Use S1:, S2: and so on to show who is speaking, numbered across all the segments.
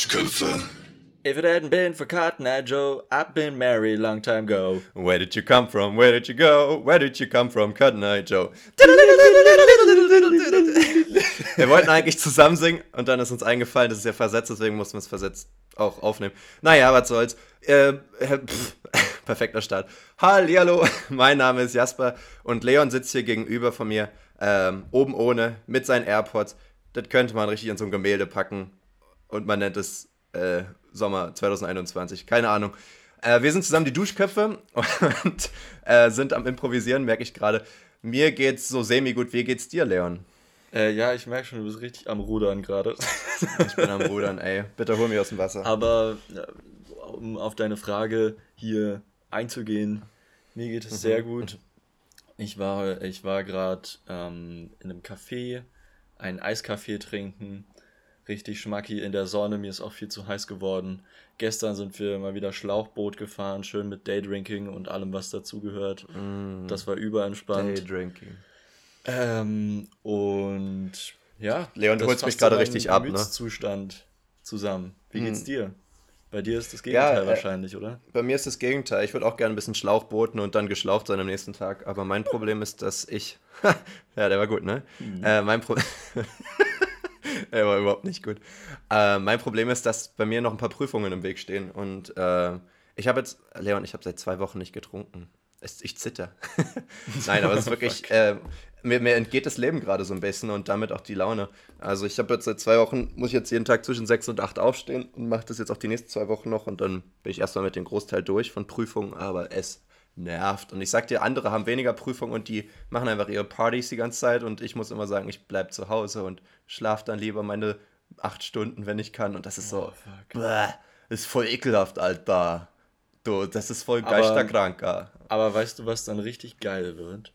S1: Duschköpfe.
S2: If it hadn't been for Cotton Eye Joe, I'd been married long time ago.
S3: Where did you come from? Where did you go? Where did you come from? Cotton Eye Joe. Wir wollten eigentlich zusammen singen und dann ist uns eingefallen, das ist ja versetzt, deswegen mussten wir es versetzt auch aufnehmen. Naja, was soll's. Äh, pff, perfekter Start. Hallo, mein Name ist Jasper und Leon sitzt hier gegenüber von mir, ähm, oben ohne, mit seinen AirPods. Das könnte man richtig in so ein Gemälde packen und man nennt es äh, Sommer 2021. Keine Ahnung. Äh, wir sind zusammen die Duschköpfe und äh, sind am Improvisieren, merke ich gerade. Mir geht's so semi-gut. Wie geht's dir, Leon?
S2: Äh, ja, ich merke schon, du bist richtig am Rudern gerade.
S3: Ich bin am Rudern, ey. Bitte hol mich aus dem Wasser.
S2: Aber äh, um auf deine Frage hier einzugehen, mir geht es sehr gut. Ich war, ich war gerade ähm, in einem Café, einen Eiskaffee trinken richtig schmacki in der Sonne. Mir ist auch viel zu heiß geworden. Gestern sind wir mal wieder Schlauchboot gefahren, schön mit Daydrinking und allem, was dazugehört. Mm, das war überentspannt. Daydrinking. Ähm, und ja,
S3: Leon, du holst mich gerade richtig ab, ne?
S2: Zustand zusammen. Wie geht's mm. dir? Bei dir ist das Gegenteil ja, äh, wahrscheinlich, oder?
S3: Bei mir ist das Gegenteil. Ich würde auch gerne ein bisschen Schlauchbooten und dann geschlaucht sein am nächsten Tag. Aber mein Problem ist, dass ich. ja, der war gut, ne? Mhm. Äh, mein Problem. er war überhaupt nicht gut. Äh, mein Problem ist, dass bei mir noch ein paar Prüfungen im Weg stehen. Und äh, ich habe jetzt, Leon, ich habe seit zwei Wochen nicht getrunken. Es, ich zitter. Nein, aber es ist wirklich, äh, mir, mir, entgeht das Leben gerade so ein bisschen und damit auch die Laune. Also ich habe jetzt seit zwei Wochen, muss ich jetzt jeden Tag zwischen sechs und acht aufstehen und mache das jetzt auch die nächsten zwei Wochen noch und dann bin ich erstmal mit dem Großteil durch von Prüfungen, aber es nervt. Und ich sag dir, andere haben weniger Prüfungen und die machen einfach ihre Partys die ganze Zeit und ich muss immer sagen, ich bleib zu Hause und schlaf dann lieber meine acht Stunden, wenn ich kann. Und das ist so, oh, bäh, ist voll ekelhaft, Alter. Du, das ist voll geisterkranker.
S2: Aber, aber weißt du, was dann richtig geil wird?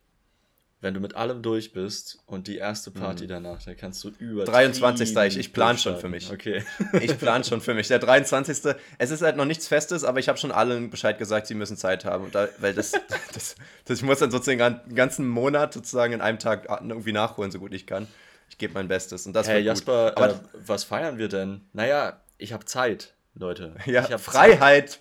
S2: Wenn du mit allem durch bist und die erste Party mhm. danach, dann kannst du über
S3: 23. Ich, ich plan schon für mich.
S2: Okay.
S3: ich plan schon für mich. Der 23. Es ist halt noch nichts Festes, aber ich habe schon allen Bescheid gesagt, sie müssen Zeit haben. Da, weil das, das, das, ich muss dann sozusagen den ganzen Monat sozusagen in einem Tag irgendwie nachholen, so gut ich kann. Ich gebe mein Bestes. Und das
S2: hey, Jasper, aber, äh, was feiern wir denn? Naja, ich habe Zeit, Leute.
S3: Ja, Freiheit. Zeit.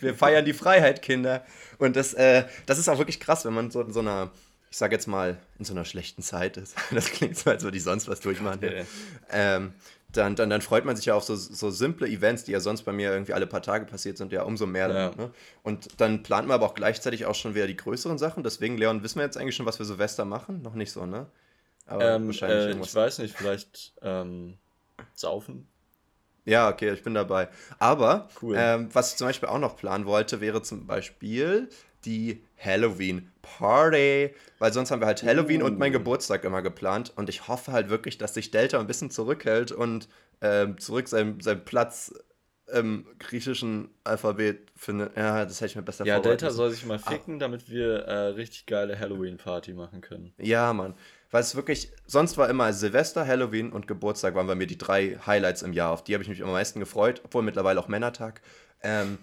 S3: Wir feiern die Freiheit, Kinder. Und das, äh, das ist auch wirklich krass, wenn man so in so einer ich sage jetzt mal, in so einer schlechten Zeit ist, das klingt so, als würde ich sonst was durchmachen, okay. ähm, dann, dann, dann freut man sich ja auf so, so simple Events, die ja sonst bei mir irgendwie alle paar Tage passiert sind, ja umso mehr. Ja. Dann, ne? Und dann plant man aber auch gleichzeitig auch schon wieder die größeren Sachen. Deswegen, Leon, wissen wir jetzt eigentlich schon, was wir Silvester machen? Noch nicht so, ne?
S2: Aber ähm, wahrscheinlich äh, Ich weiß nicht, vielleicht ähm, saufen.
S3: Ja, okay, ich bin dabei. Aber cool. ähm, was ich zum Beispiel auch noch planen wollte, wäre zum Beispiel die Halloween Party, weil sonst haben wir halt Halloween uh. und mein Geburtstag immer geplant und ich hoffe halt wirklich, dass sich Delta ein bisschen zurückhält und ähm, zurück seinen, seinen Platz im griechischen Alphabet findet. Ja, das hätte ich mir besser
S2: Ja, Delta soll sich mal ah. ficken, ah. damit wir äh, richtig geile Halloween-Party machen können.
S3: Ja, Mann. Weil es wirklich, sonst war immer Silvester, Halloween und Geburtstag waren bei mir die drei Highlights im Jahr. Auf die habe ich mich am meisten gefreut, obwohl mittlerweile auch Männertag. Ähm,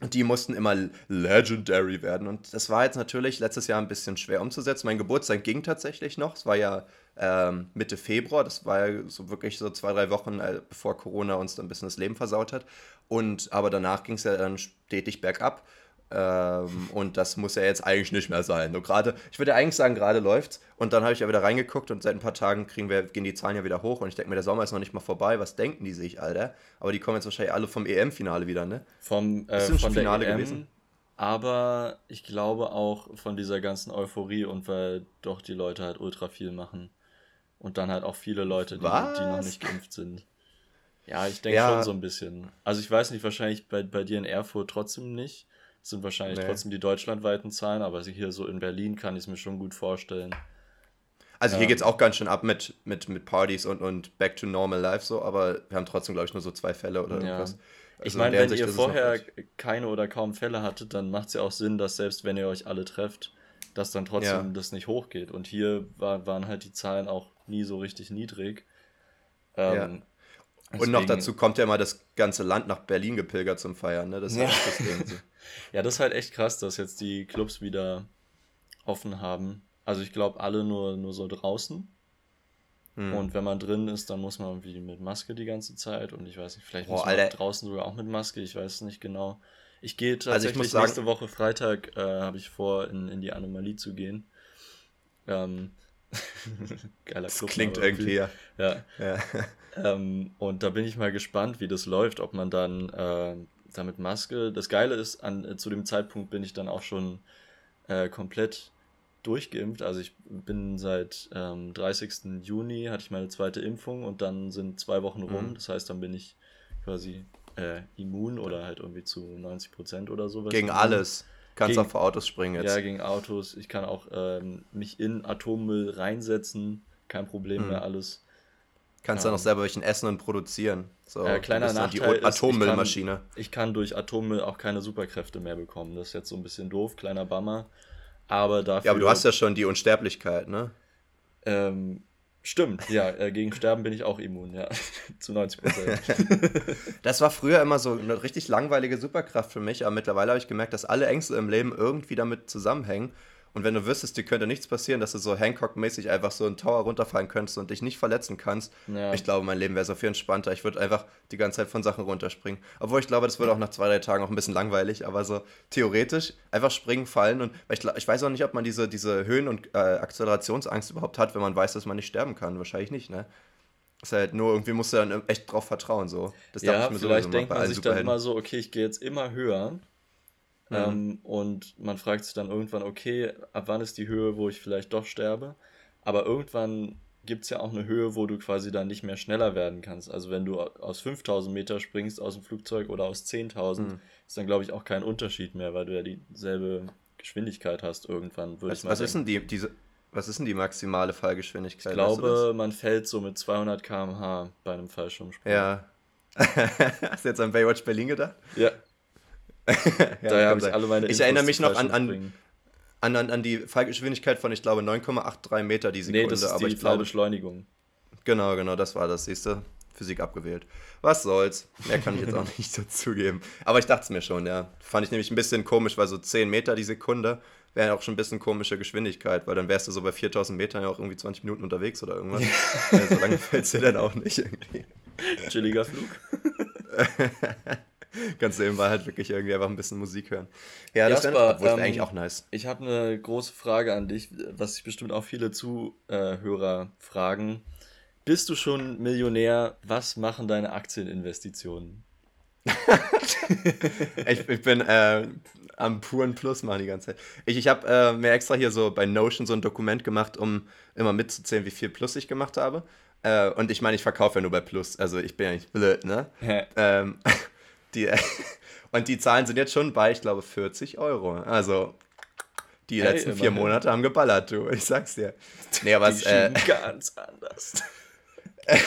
S3: und die mussten immer legendary werden. Und das war jetzt natürlich letztes Jahr ein bisschen schwer umzusetzen. Mein Geburtstag ging tatsächlich noch. Es war ja ähm, Mitte Februar. Das war ja so wirklich so zwei, drei Wochen, äh, bevor Corona uns dann ein bisschen das Leben versaut hat. Und aber danach ging es ja dann stetig bergab. Ähm, und das muss ja jetzt eigentlich nicht mehr sein. Nur gerade, ich würde eigentlich sagen, gerade läuft's. Und dann habe ich ja wieder reingeguckt und seit ein paar Tagen kriegen wir, gehen die Zahlen ja wieder hoch. Und ich denke mir, der Sommer ist noch nicht mal vorbei. Was denken die sich, Alter? Aber die kommen jetzt wahrscheinlich alle vom EM-Finale wieder, ne?
S2: Vom äh, von Finale EM, gewesen. Aber ich glaube auch von dieser ganzen Euphorie und weil doch die Leute halt ultra viel machen. Und dann halt auch viele Leute, die, die noch nicht geimpft sind. Ja, ich denke ja. schon so ein bisschen. Also ich weiß nicht, wahrscheinlich bei, bei dir in Erfurt trotzdem nicht. Sind wahrscheinlich nee. trotzdem die deutschlandweiten Zahlen, aber hier so in Berlin kann ich es mir schon gut vorstellen.
S3: Also hier ähm, geht es auch ganz schön ab mit, mit, mit Partys und, und Back to Normal Life so, aber wir haben trotzdem, glaube ich, nur so zwei Fälle oder ja. irgendwas.
S2: Also ich meine, wenn Sicht, ihr vorher keine oder kaum Fälle hattet, dann macht es ja auch Sinn, dass selbst wenn ihr euch alle trefft, dass dann trotzdem ja. das nicht hochgeht. Und hier war, waren halt die Zahlen auch nie so richtig niedrig. Ähm,
S3: ja. Deswegen, und noch dazu kommt ja mal das ganze Land nach Berlin gepilgert zum Feiern, ne? Das ist ja. das Ding.
S2: Ja, das ist halt echt krass, dass jetzt die Clubs wieder offen haben. Also ich glaube alle nur, nur so draußen. Hm. Und wenn man drin ist, dann muss man irgendwie mit Maske die ganze Zeit. Und ich weiß nicht, vielleicht Boah, muss man Alter. draußen sogar auch mit Maske. Ich weiß es nicht genau. Ich gehe tatsächlich also ich sagen, nächste Woche Freitag, äh, habe ich vor, in, in die Anomalie zu gehen. Ähm, geiler Club. Das klingt irgendwie, ja. Ja. ja. ähm, und da bin ich mal gespannt, wie das läuft, ob man dann äh, da mit Maske. Das Geile ist, an, äh, zu dem Zeitpunkt bin ich dann auch schon äh, komplett durchgeimpft. Also ich bin seit ähm, 30. Juni hatte ich meine zweite Impfung und dann sind zwei Wochen rum. Mhm. Das heißt, dann bin ich quasi äh, immun oder halt irgendwie zu 90 Prozent oder sowas.
S3: Gegen alles. Kannst gegen, auch vor Autos springen
S2: jetzt. Ja, gegen Autos. Ich kann auch ähm, mich in Atommüll reinsetzen. Kein Problem mhm. mehr alles.
S3: Kannst ähm, dann auch selber welchen essen und produzieren. So, äh, kleiner
S2: Nachteil die Atommüllmaschine. Ich kann, ich kann durch Atommüll auch keine Superkräfte mehr bekommen. Das ist jetzt so ein bisschen doof, kleiner Bummer. Aber dafür.
S3: Ja, aber du hast ja schon die Unsterblichkeit, ne?
S2: Ähm, stimmt, ja. Äh, gegen Sterben bin ich auch immun, ja. Zu 90 Prozent.
S3: das war früher immer so eine richtig langweilige Superkraft für mich, aber mittlerweile habe ich gemerkt, dass alle Ängste im Leben irgendwie damit zusammenhängen. Und wenn du wüsstest, dir könnte nichts passieren, dass du so Hancock-mäßig einfach so einen Tower runterfallen könntest und dich nicht verletzen kannst, ja. ich glaube, mein Leben wäre so viel entspannter. Ich würde einfach die ganze Zeit von Sachen runterspringen. Obwohl ich glaube, das würde auch nach zwei, drei Tagen auch ein bisschen langweilig, aber so theoretisch einfach springen, fallen und ich, ich weiß auch nicht, ob man diese, diese Höhen- und äh, Akzelerationsangst überhaupt hat, wenn man weiß, dass man nicht sterben kann. Wahrscheinlich nicht, ne? ist halt nur, irgendwie musst du dann echt drauf vertrauen, so. Das
S2: ja, ich mir vielleicht denkt man sich dann immer so, okay, ich gehe jetzt immer höher Mhm. Ähm, und man fragt sich dann irgendwann, okay, ab wann ist die Höhe, wo ich vielleicht doch sterbe? Aber irgendwann gibt es ja auch eine Höhe, wo du quasi dann nicht mehr schneller werden kannst. Also wenn du aus 5000 Meter springst aus dem Flugzeug oder aus 10.000, mhm. ist dann glaube ich auch kein Unterschied mehr, weil du ja dieselbe Geschwindigkeit hast irgendwann.
S3: Was, was ist denn die, diese, was ist denn die maximale Fallgeschwindigkeit?
S2: Ich glaube, man fällt so mit 200 km/h bei einem Fallschirmsprung.
S3: Ja. Hast du jetzt an Baywatch Berlin gedacht? Ja. ja, Daher habe ich alle meine Ich erinnere mich noch an, an, an, an, die Fallgeschwindigkeit von, ich glaube, 9,83 Meter die Sekunde. Nee, das ist aber die ich glaube, Beschleunigung. Genau, genau, das war das, siehst du? Physik abgewählt. Was soll's? Mehr kann ich jetzt auch nicht dazugeben. Aber ich dachte es mir schon, ja. Fand ich nämlich ein bisschen komisch, weil so 10 Meter die Sekunde wäre auch schon ein bisschen komische Geschwindigkeit, weil dann wärst du so bei 4000 Metern ja auch irgendwie 20 Minuten unterwegs oder irgendwas. so lange fällt es dir dann auch nicht irgendwie. Chilliger Flug. Kannst du eben halt wirklich irgendwie einfach ein bisschen Musik hören. Ja, das
S2: wäre ähm, eigentlich auch nice. Ich habe eine große Frage an dich, was sich bestimmt auch viele Zuhörer fragen. Bist du schon Millionär? Was machen deine Aktieninvestitionen?
S3: ich, ich, bin äh, am puren Plus machen die ganze Zeit. Ich, ich habe äh, mir extra hier so bei Notion so ein Dokument gemacht, um immer mitzuzählen, wie viel Plus ich gemacht habe. Äh, und ich meine, ich verkaufe ja nur bei Plus. Also ich bin ja nicht blöd, ne? ähm, die, und die Zahlen sind jetzt schon bei, ich glaube, 40 Euro. Also die hey, letzten vier Monate haben geballert, du. Ich sag's dir. Nee, aber es äh, ganz anders.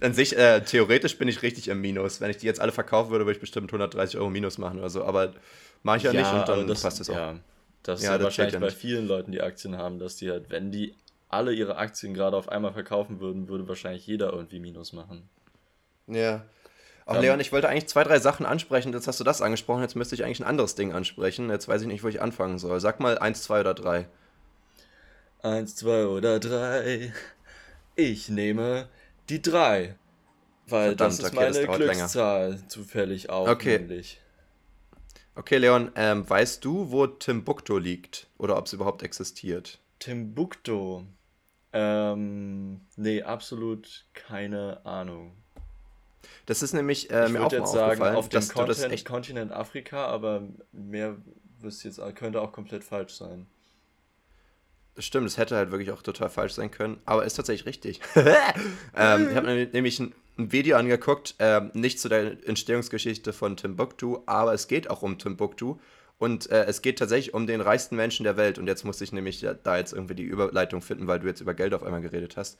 S3: Dann sich, äh, theoretisch bin ich richtig im Minus. Wenn ich die jetzt alle verkaufen würde, würde ich bestimmt 130 Euro Minus machen oder so. Aber mache ich ja, ja, nicht und dann
S2: das, passt es auch. Ja, das ja, ist ja wahrscheinlich bei vielen Leuten, die Aktien haben, dass die halt, wenn die alle ihre Aktien gerade auf einmal verkaufen würden, würde wahrscheinlich jeder irgendwie Minus machen.
S3: Ja, Ach, ähm, Leon, ich wollte eigentlich zwei, drei Sachen ansprechen. Jetzt hast du das angesprochen. Jetzt müsste ich eigentlich ein anderes Ding ansprechen. Jetzt weiß ich nicht, wo ich anfangen soll. Sag mal eins, zwei oder drei.
S2: Eins, zwei oder drei. Ich nehme die drei. Weil Verdammt, das ist okay, meine das Glückszahl länger. zufällig auch.
S3: Okay. Nämlich. Okay, Leon, ähm, weißt du, wo Timbuktu liegt? Oder ob es überhaupt existiert?
S2: Timbuktu? Ähm, nee, absolut keine Ahnung.
S3: Das ist nämlich äh, mir auch jetzt
S2: mal sagen, auf dem Kontinent, Kontinent Afrika, aber mehr wüsste jetzt könnte auch komplett falsch sein.
S3: Das stimmt, es hätte halt wirklich auch total falsch sein können, aber ist tatsächlich richtig. ähm, ich habe nämlich ein, ein, Video angeguckt, äh, nicht zu der Entstehungsgeschichte von Timbuktu, aber es geht auch um Timbuktu und äh, es geht tatsächlich um den reichsten Menschen der Welt. Und jetzt musste ich nämlich da jetzt irgendwie die Überleitung finden, weil du jetzt über Geld auf einmal geredet hast.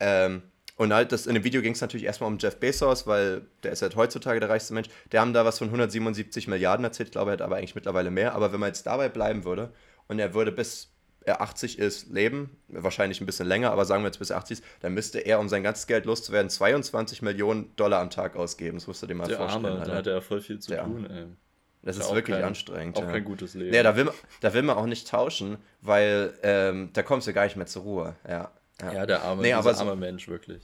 S3: Ähm, und halt, das, in dem Video ging es natürlich erstmal um Jeff Bezos, weil der ist halt heutzutage der reichste Mensch. Der haben da was von 177 Milliarden erzählt, ich glaube, er hat aber eigentlich mittlerweile mehr. Aber wenn man jetzt dabei bleiben würde und er würde bis er 80 ist, leben, wahrscheinlich ein bisschen länger, aber sagen wir jetzt bis er 80 ist, dann müsste er, um sein ganzes Geld loszuwerden, 22 Millionen Dollar am Tag ausgeben. Das musst du dir mal der vorstellen. Arme, da hat er voll viel zu der tun, ey. Das ist, ist wirklich kein, anstrengend. Auch ja. kein gutes Leben. Ja, da will, da will man auch nicht tauschen, weil ähm, da kommst du gar nicht mehr zur Ruhe. Ja.
S2: Ja, ja der arme, nee, aber arme Mensch, wirklich.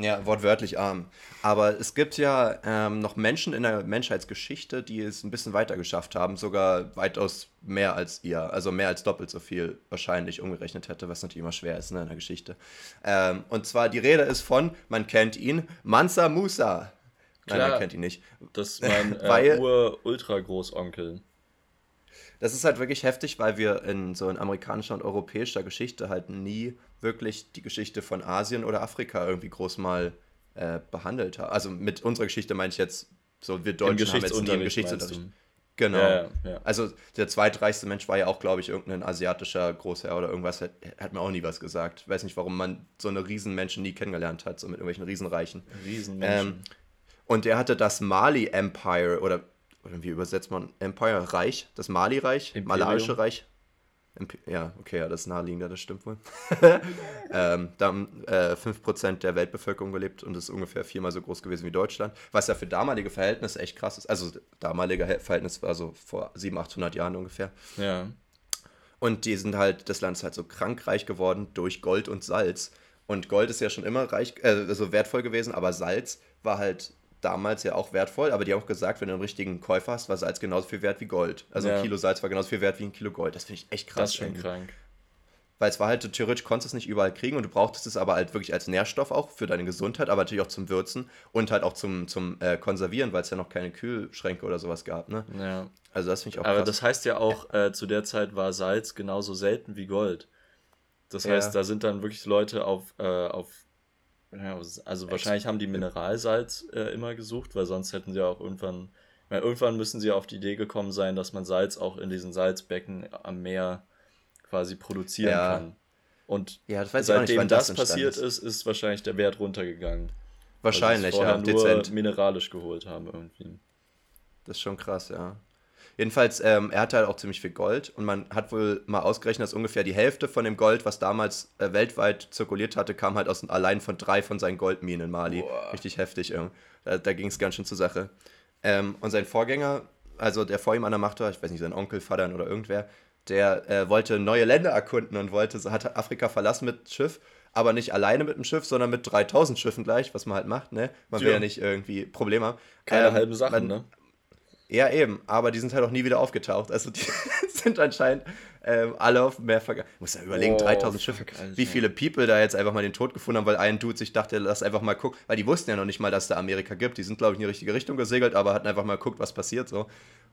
S3: Ja, wortwörtlich arm. Aber es gibt ja ähm, noch Menschen in der Menschheitsgeschichte, die es ein bisschen weiter geschafft haben, sogar weitaus mehr als ihr, also mehr als doppelt so viel wahrscheinlich umgerechnet hätte, was natürlich immer schwer ist ne, in der Geschichte. Ähm, und zwar die Rede ist von, man kennt ihn, Mansa Musa. Nein, Klar, man kennt ihn nicht.
S2: Das ist mein äh, Ur-Ultra-Großonkel.
S3: Das ist halt wirklich heftig, weil wir in so in amerikanischer und europäischer Geschichte halt nie wirklich die Geschichte von Asien oder Afrika irgendwie groß mal äh, behandelt haben. Also mit unserer Geschichte meine ich jetzt, so wir Deutschen haben jetzt nie im Geschichtsunterricht. Genau. Ja, ja. Also der zweitreichste Mensch war ja auch, glaube ich, irgendein asiatischer Großherr oder irgendwas, hat, hat, mir auch nie was gesagt. Ich weiß nicht, warum man so eine Riesenmenschen nie kennengelernt hat, so mit irgendwelchen Riesenreichen. Riesenmenschen. Ähm, und er hatte das Mali Empire oder, oder wie übersetzt man Empire Reich, das Mali Reich, Malaiische Reich ja, okay, ja, das ist naheliegender, das stimmt wohl. ähm, da haben äh, 5% der Weltbevölkerung gelebt und ist ungefähr viermal so groß gewesen wie Deutschland, was ja für damalige Verhältnisse echt krass ist. Also, damalige Verhältnis war so vor 700, 800 Jahren ungefähr.
S2: Ja.
S3: Und die sind halt, das Land ist halt so krankreich geworden durch Gold und Salz. Und Gold ist ja schon immer reich, äh, also wertvoll gewesen, aber Salz war halt damals ja auch wertvoll, aber die haben auch gesagt, wenn du einen richtigen Käufer hast, war Salz genauso viel wert wie Gold. Also ja. ein Kilo Salz war genauso viel wert wie ein Kilo Gold. Das finde ich echt krass. Das ist schon krank. Weil es war halt, theoretisch konntest du es nicht überall kriegen und du brauchtest es aber halt wirklich als Nährstoff auch für deine Gesundheit, aber natürlich auch zum Würzen und halt auch zum, zum äh, Konservieren, weil es ja noch keine Kühlschränke oder sowas gab, ne?
S2: Ja.
S3: Also das finde ich
S2: auch Aber krass. das heißt ja auch, äh, zu der Zeit war Salz genauso selten wie Gold. Das heißt, ja. da sind dann wirklich Leute auf, äh, auf ja, also wahrscheinlich haben die Mineralsalz äh, immer gesucht, weil sonst hätten sie auch irgendwann, weil irgendwann müssen sie auf die Idee gekommen sein, dass man Salz auch in diesen Salzbecken am Meer quasi produzieren ja. kann. Und ja, das seitdem nicht, das, das passiert ist. ist, ist wahrscheinlich der Wert runtergegangen.
S3: Wahrscheinlich, ja,
S2: nur dezent. mineralisch geholt haben irgendwie.
S3: Das ist schon krass, ja. Jedenfalls, ähm, er hatte halt auch ziemlich viel Gold und man hat wohl mal ausgerechnet, dass ungefähr die Hälfte von dem Gold, was damals äh, weltweit zirkuliert hatte, kam halt aus allein von drei von seinen Goldminen in Mali. Boah. Richtig heftig, irgendwie. Da, da ging es ganz schön zur Sache. Ähm, und sein Vorgänger, also der vor ihm an der Macht war, ich weiß nicht, sein Onkel, Vater oder irgendwer, der äh, wollte neue Länder erkunden und wollte, hat Afrika verlassen mit Schiff aber nicht alleine mit dem Schiff, sondern mit 3000 Schiffen gleich, was man halt macht, ne? Man ja. will ja nicht irgendwie Probleme haben.
S2: Keine ähm, halben Sachen, man, ne?
S3: Ja, eben, aber die sind halt auch nie wieder aufgetaucht. Also die sind anscheinend ähm, alle auf mehr vergangen. Ich muss ja überlegen, oh, 3000 Schiffe, wie viele People da jetzt einfach mal den Tod gefunden haben, weil ein Dude sich dachte, lass einfach mal gucken, weil die wussten ja noch nicht mal, dass es da Amerika gibt. Die sind, glaube ich, in die richtige Richtung gesegelt, aber hatten einfach mal geguckt, was passiert so.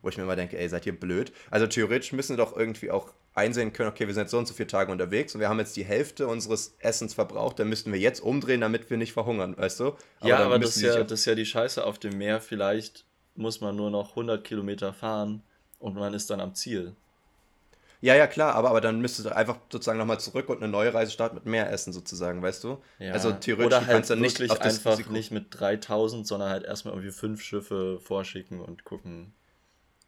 S3: Wo ich mir immer denke, ey, seid ihr blöd? Also theoretisch müssen wir doch irgendwie auch einsehen können, okay, wir sind jetzt so und so viele Tage unterwegs und wir haben jetzt die Hälfte unseres Essens verbraucht, dann müssten wir jetzt umdrehen, damit wir nicht verhungern, weißt du?
S2: Aber ja, aber das ist ja, das ist ja die Scheiße auf dem Meer. Vielleicht muss man nur noch 100 Kilometer fahren und man ist dann am Ziel.
S3: Ja, ja, klar, aber, aber dann müsstest du einfach sozusagen nochmal zurück und eine neue Reise starten mit mehr Essen sozusagen, weißt du?
S2: Ja. Also theoretisch Oder halt kannst du nicht auf das einfach Risiko nicht mit 3000, sondern halt erstmal irgendwie fünf Schiffe vorschicken und gucken,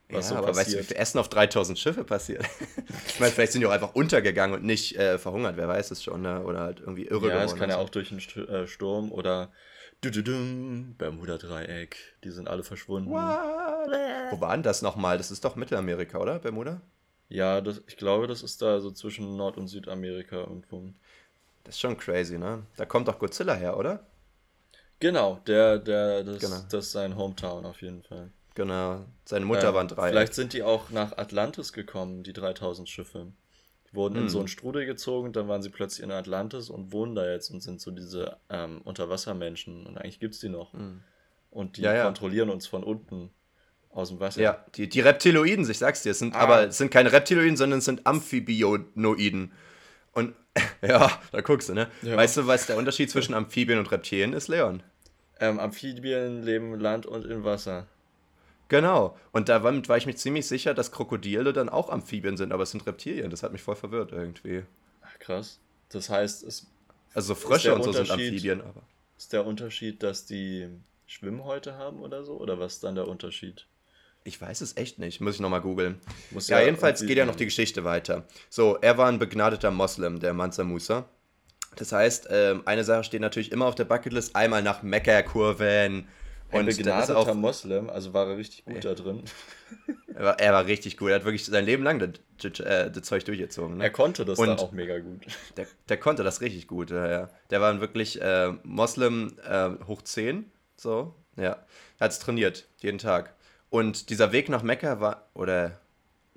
S3: was ja, so aber passiert. weißt du, wie viel Essen auf 3000 Schiffe passiert? ich meine, vielleicht sind die auch einfach untergegangen und nicht äh, verhungert, wer weiß es schon, ne? oder halt irgendwie irre
S2: Ja, es kann ja auch durch einen äh, Sturm oder Bermuda-Dreieck, die sind alle verschwunden.
S3: What? Wo war denn das nochmal? Das ist doch Mittelamerika, oder? Bermuda?
S2: Ja, das, ich glaube, das ist da so zwischen Nord- und Südamerika irgendwo.
S3: Das ist schon crazy, ne? Da kommt doch Godzilla her, oder?
S2: Genau, der, der, das, genau. das ist sein Hometown auf jeden Fall.
S3: Genau, seine Mutter äh, war ein Dreieck.
S2: Vielleicht sind die auch nach Atlantis gekommen, die 3000 Schiffe. Die wurden hm. in so einen Strudel gezogen, dann waren sie plötzlich in Atlantis und wohnen da jetzt und sind so diese ähm, Unterwassermenschen. Und eigentlich gibt es die noch. Hm. Und die ja, ja. kontrollieren uns von unten aus dem Wasser.
S3: Ja, die, die Reptiloiden, ich sag's dir, sind, ah. aber es sind keine Reptiloiden, sondern es sind Amphibionoiden. Und ja, da guckst du, ne? Ja. Weißt du, was der Unterschied zwischen Amphibien und Reptilien ist, Leon?
S2: Ähm, Amphibien leben Land und im Wasser.
S3: Genau. Und damit war ich mir ziemlich sicher, dass Krokodile dann auch Amphibien sind, aber es sind Reptilien. Das hat mich voll verwirrt irgendwie.
S2: Ach, krass. Das heißt, es.
S3: Also Frösche und so sind Amphibien, aber.
S2: Ist der Unterschied, dass die Schwimmhäute haben oder so? Oder was ist dann der Unterschied?
S3: Ich weiß es echt nicht. Muss ich nochmal googeln. Ja, ja, jedenfalls geht ja noch die Geschichte weiter. So, er war ein begnadeter Moslem, der Mansa Musa. Das heißt, ähm, eine Sache steht natürlich immer auf der Bucketlist: einmal nach Mekka-Kurven
S2: Ein begnadeter auch, Moslem, also war er richtig gut ja. da drin.
S3: Er war, er war, richtig gut. Er hat wirklich sein Leben lang das, äh, das Zeug durchgezogen. Ne?
S2: Er konnte das und auch mega gut.
S3: Der, der, konnte das richtig gut, ja, ja. Der war wirklich äh, Moslem äh, hoch 10, so, ja. Er hat es trainiert, jeden Tag. Und dieser Weg nach Mekka war, oder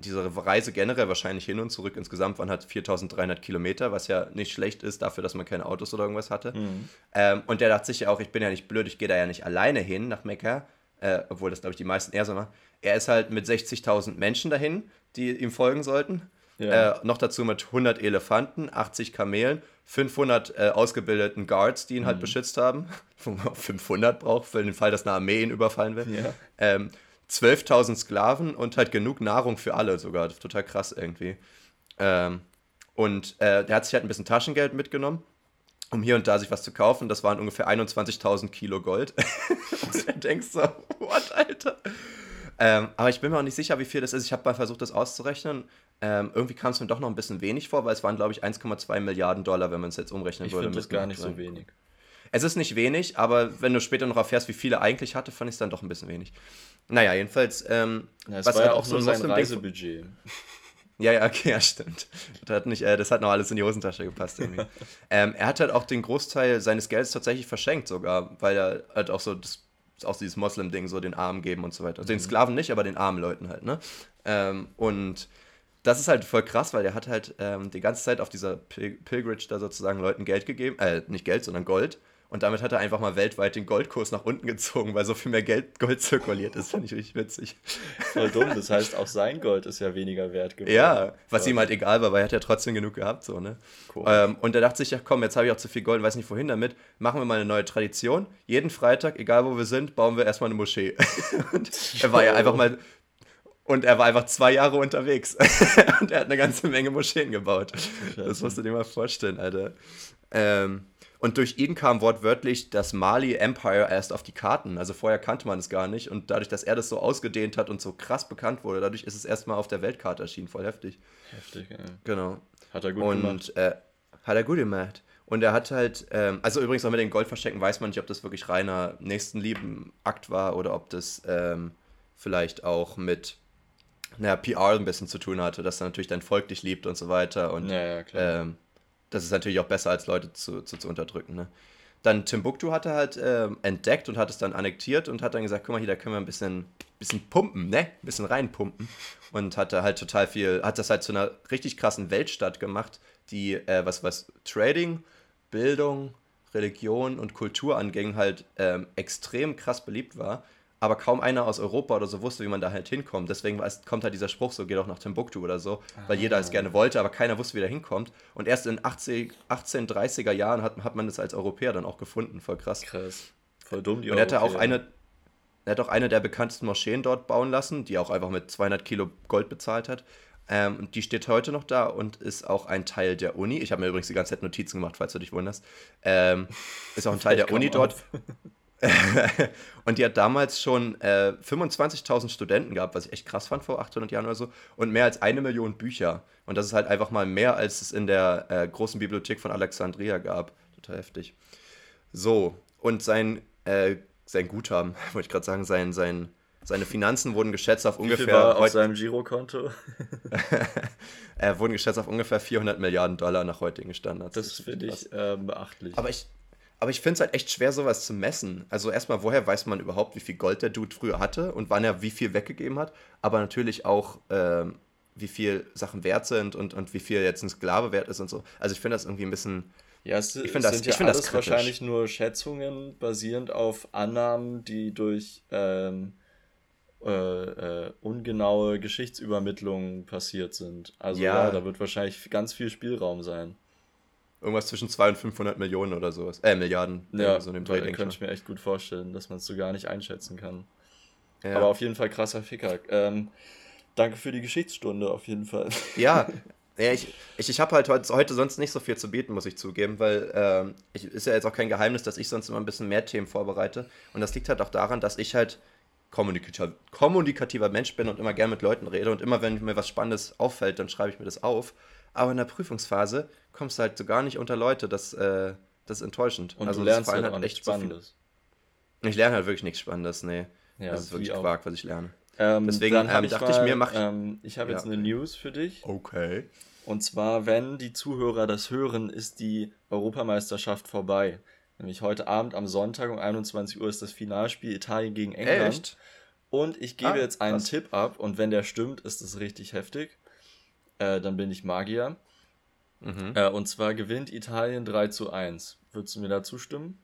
S3: diese Reise generell wahrscheinlich hin und zurück insgesamt waren halt 4300 Kilometer, was ja nicht schlecht ist dafür, dass man keine Autos oder irgendwas hatte. Mhm. Ähm, und der dachte sich ja auch, ich bin ja nicht blöd, ich gehe da ja nicht alleine hin nach Mekka, äh, obwohl das, glaube ich, die meisten eher so machen. Er ist halt mit 60.000 Menschen dahin, die ihm folgen sollten. Ja. Äh, noch dazu mit 100 Elefanten, 80 Kamelen, 500 äh, ausgebildeten Guards, die ihn halt mhm. halt beschützt haben. 500 braucht für den Fall, dass eine Armee ihn überfallen will. Ja. Ähm, 12.000 Sklaven und halt genug Nahrung für alle sogar. Total krass irgendwie. Ähm, und äh, der hat sich halt ein bisschen Taschengeld mitgenommen, um hier und da sich was zu kaufen. Das waren ungefähr 21.000 Kilo Gold. und du denkst so, what, Alter? Ähm, aber ich bin mir auch nicht sicher, wie viel das ist. Ich habe mal versucht, das auszurechnen. Ähm, irgendwie kam es mir doch noch ein bisschen wenig vor, weil es waren, glaube ich, 1,2 Milliarden Dollar, wenn man es jetzt umrechnen
S2: ich
S3: würde.
S2: Ich finde das gar nicht so wenig.
S3: Es ist nicht wenig, aber wenn du später noch erfährst, wie viele eigentlich hatte, fand ich es dann doch ein bisschen wenig. Naja, jedenfalls. Ähm,
S2: ja, was war ja auch so sein Reisebudget.
S3: Ja, ja, okay, ja, stimmt. Das hat, nicht, äh, das hat noch alles in die Hosentasche gepasst. ähm, er hat halt auch den Großteil seines Geldes tatsächlich verschenkt sogar, weil er halt auch so das, auch dieses Moslem-Ding, so den Armen geben und so weiter. Also den mhm. Sklaven nicht, aber den armen Leuten halt, ne? Ähm, und das ist halt voll krass, weil er hat halt ähm, die ganze Zeit auf dieser Pil Pilgrimage da sozusagen Leuten Geld gegeben, äh, nicht Geld, sondern Gold. Und damit hat er einfach mal weltweit den Goldkurs nach unten gezogen, weil so viel mehr Geld, Gold zirkuliert ist. Finde ich richtig witzig.
S2: Voll dumm. Das heißt, auch sein Gold ist ja weniger wert
S3: geworden. Ja, was ihm halt egal war, weil er hat ja trotzdem genug gehabt. So, ne? Cool. Ähm, und er dachte sich, ja komm, jetzt habe ich auch zu viel Gold, weiß nicht wohin damit. Machen wir mal eine neue Tradition. Jeden Freitag, egal wo wir sind, bauen wir erstmal eine Moschee. und er war ja einfach mal und er war einfach zwei Jahre unterwegs. und er hat eine ganze Menge Moscheen gebaut. Das musst du dir mal vorstellen, Alter. Ähm, und durch ihn kam wortwörtlich das Mali Empire erst auf die Karten. Also vorher kannte man es gar nicht. Und dadurch, dass er das so ausgedehnt hat und so krass bekannt wurde, dadurch ist es erstmal auf der Weltkarte erschienen. Voll heftig.
S2: Heftig, ja.
S3: Genau.
S2: Hat er gut
S3: und,
S2: gemacht.
S3: Äh, hat er gut gemacht. Und er hat halt, ähm, also übrigens auch mit den Goldverstecken weiß man nicht, ob das wirklich reiner Nächstenlieben-Akt war oder ob das ähm, vielleicht auch mit naja, PR ein bisschen zu tun hatte, dass er natürlich dein Volk dich liebt und so weiter. Und
S2: ja, ja, klar.
S3: Ähm, das ist natürlich auch besser, als Leute zu, zu, zu unterdrücken. Ne? Dann Timbuktu hat er halt ähm, entdeckt und hat es dann annektiert und hat dann gesagt, guck mal hier, da können wir ein bisschen, bisschen pumpen, ne? Ein bisschen reinpumpen. Und hat da halt total viel, hat das halt zu einer richtig krassen Weltstadt gemacht, die, äh, was, was Trading, Bildung, Religion und Kultur anging, halt ähm, extrem krass beliebt war aber kaum einer aus Europa oder so wusste, wie man da halt hinkommt. Deswegen kommt halt dieser Spruch so, geh doch nach Timbuktu oder so, weil jeder es gerne wollte, aber keiner wusste, wie der hinkommt. Und erst in 80, 1830er Jahren hat, hat man es als Europäer dann auch gefunden, voll krass.
S2: Krass. Voll dumm,
S3: die Und er hat auch eine, er hat auch eine der bekanntesten Moscheen dort bauen lassen, die auch einfach mit 200 Kilo Gold bezahlt hat. Ähm, die steht heute noch da und ist auch ein Teil der Uni. Ich habe mir übrigens die ganze Zeit Notizen gemacht, falls du dich wunderst. Ähm, ist auch ein Teil der Uni dort. und die hat damals schon äh, 25.000 Studenten gehabt, was ich echt krass fand vor 800 Jahren oder so, und mehr als eine Million Bücher. Und das ist halt einfach mal mehr, als es in der äh, großen Bibliothek von Alexandria gab. Total heftig. So, und sein, äh, sein Guthaben, wollte ich gerade sagen, sein, sein, seine Finanzen wurden geschätzt auf Wie ungefähr. Viel
S2: war auf seinem Girokonto?
S3: äh, wurden geschätzt auf ungefähr 400 Milliarden Dollar nach heutigen Standards.
S2: Das, das finde ich ähm, beachtlich.
S3: Aber ich, aber ich finde es halt echt schwer, sowas zu messen. Also erstmal, woher weiß man überhaupt, wie viel Gold der Dude früher hatte und wann er wie viel weggegeben hat, aber natürlich auch, ähm, wie viel Sachen wert sind und, und wie viel jetzt ein Sklave wert ist und so. Also ich finde das irgendwie ein bisschen.
S2: Ja, es, ich das, sind ja ich alles das wahrscheinlich nur Schätzungen basierend auf Annahmen, die durch ähm, äh, äh, ungenaue Geschichtsübermittlungen passiert sind. Also ja. ja, da wird wahrscheinlich ganz viel Spielraum sein.
S3: Irgendwas zwischen 200 und 500 Millionen oder sowas. Äh, Milliarden.
S2: Ja, so in dem Dreh, könnte ich mir echt gut vorstellen, dass man es so gar nicht einschätzen kann. Ja. Aber auf jeden Fall krasser Ficker. Ähm, danke für die Geschichtsstunde, auf jeden Fall.
S3: Ja, ja ich, ich, ich habe halt heute, heute, sonst nicht so viel zu bieten, muss ich zugeben, weil ähm, ich, ist ja jetzt auch kein Geheimnis, dass ich sonst immer ein bisschen mehr Themen vorbereite. Und das liegt halt auch daran, dass ich halt kommunikativer, kommunikativer Mensch bin und immer gern mit Leuten rede. Und immer, wenn mir was Spannendes auffällt, dann schreibe ich mir das auf. Aber in der Prüfungsphase kommst du halt so gar nicht unter Leute. Das, äh, das ist enttäuschend.
S2: Und also, du lernst halt auch echt Spannendes.
S3: Ich lerne halt wirklich nichts Spannendes, nee. Ja, das ist wirklich Quark, was ich lerne.
S2: Ähm, Deswegen ähm, ich dachte mal, ich mir, mach ich. Ähm, ich habe jetzt ja. eine News für dich.
S3: Okay.
S2: Und zwar, wenn die Zuhörer das hören, ist die Europameisterschaft vorbei. Nämlich heute Abend am Sonntag um 21 Uhr ist das Finalspiel Italien gegen England. Echt? Und ich gebe ah, jetzt einen krass. Tipp ab und wenn der stimmt, ist es richtig heftig. Äh, dann bin ich Magier. Mhm. Äh, und zwar gewinnt Italien 3 zu 1. Würdest du mir da zustimmen?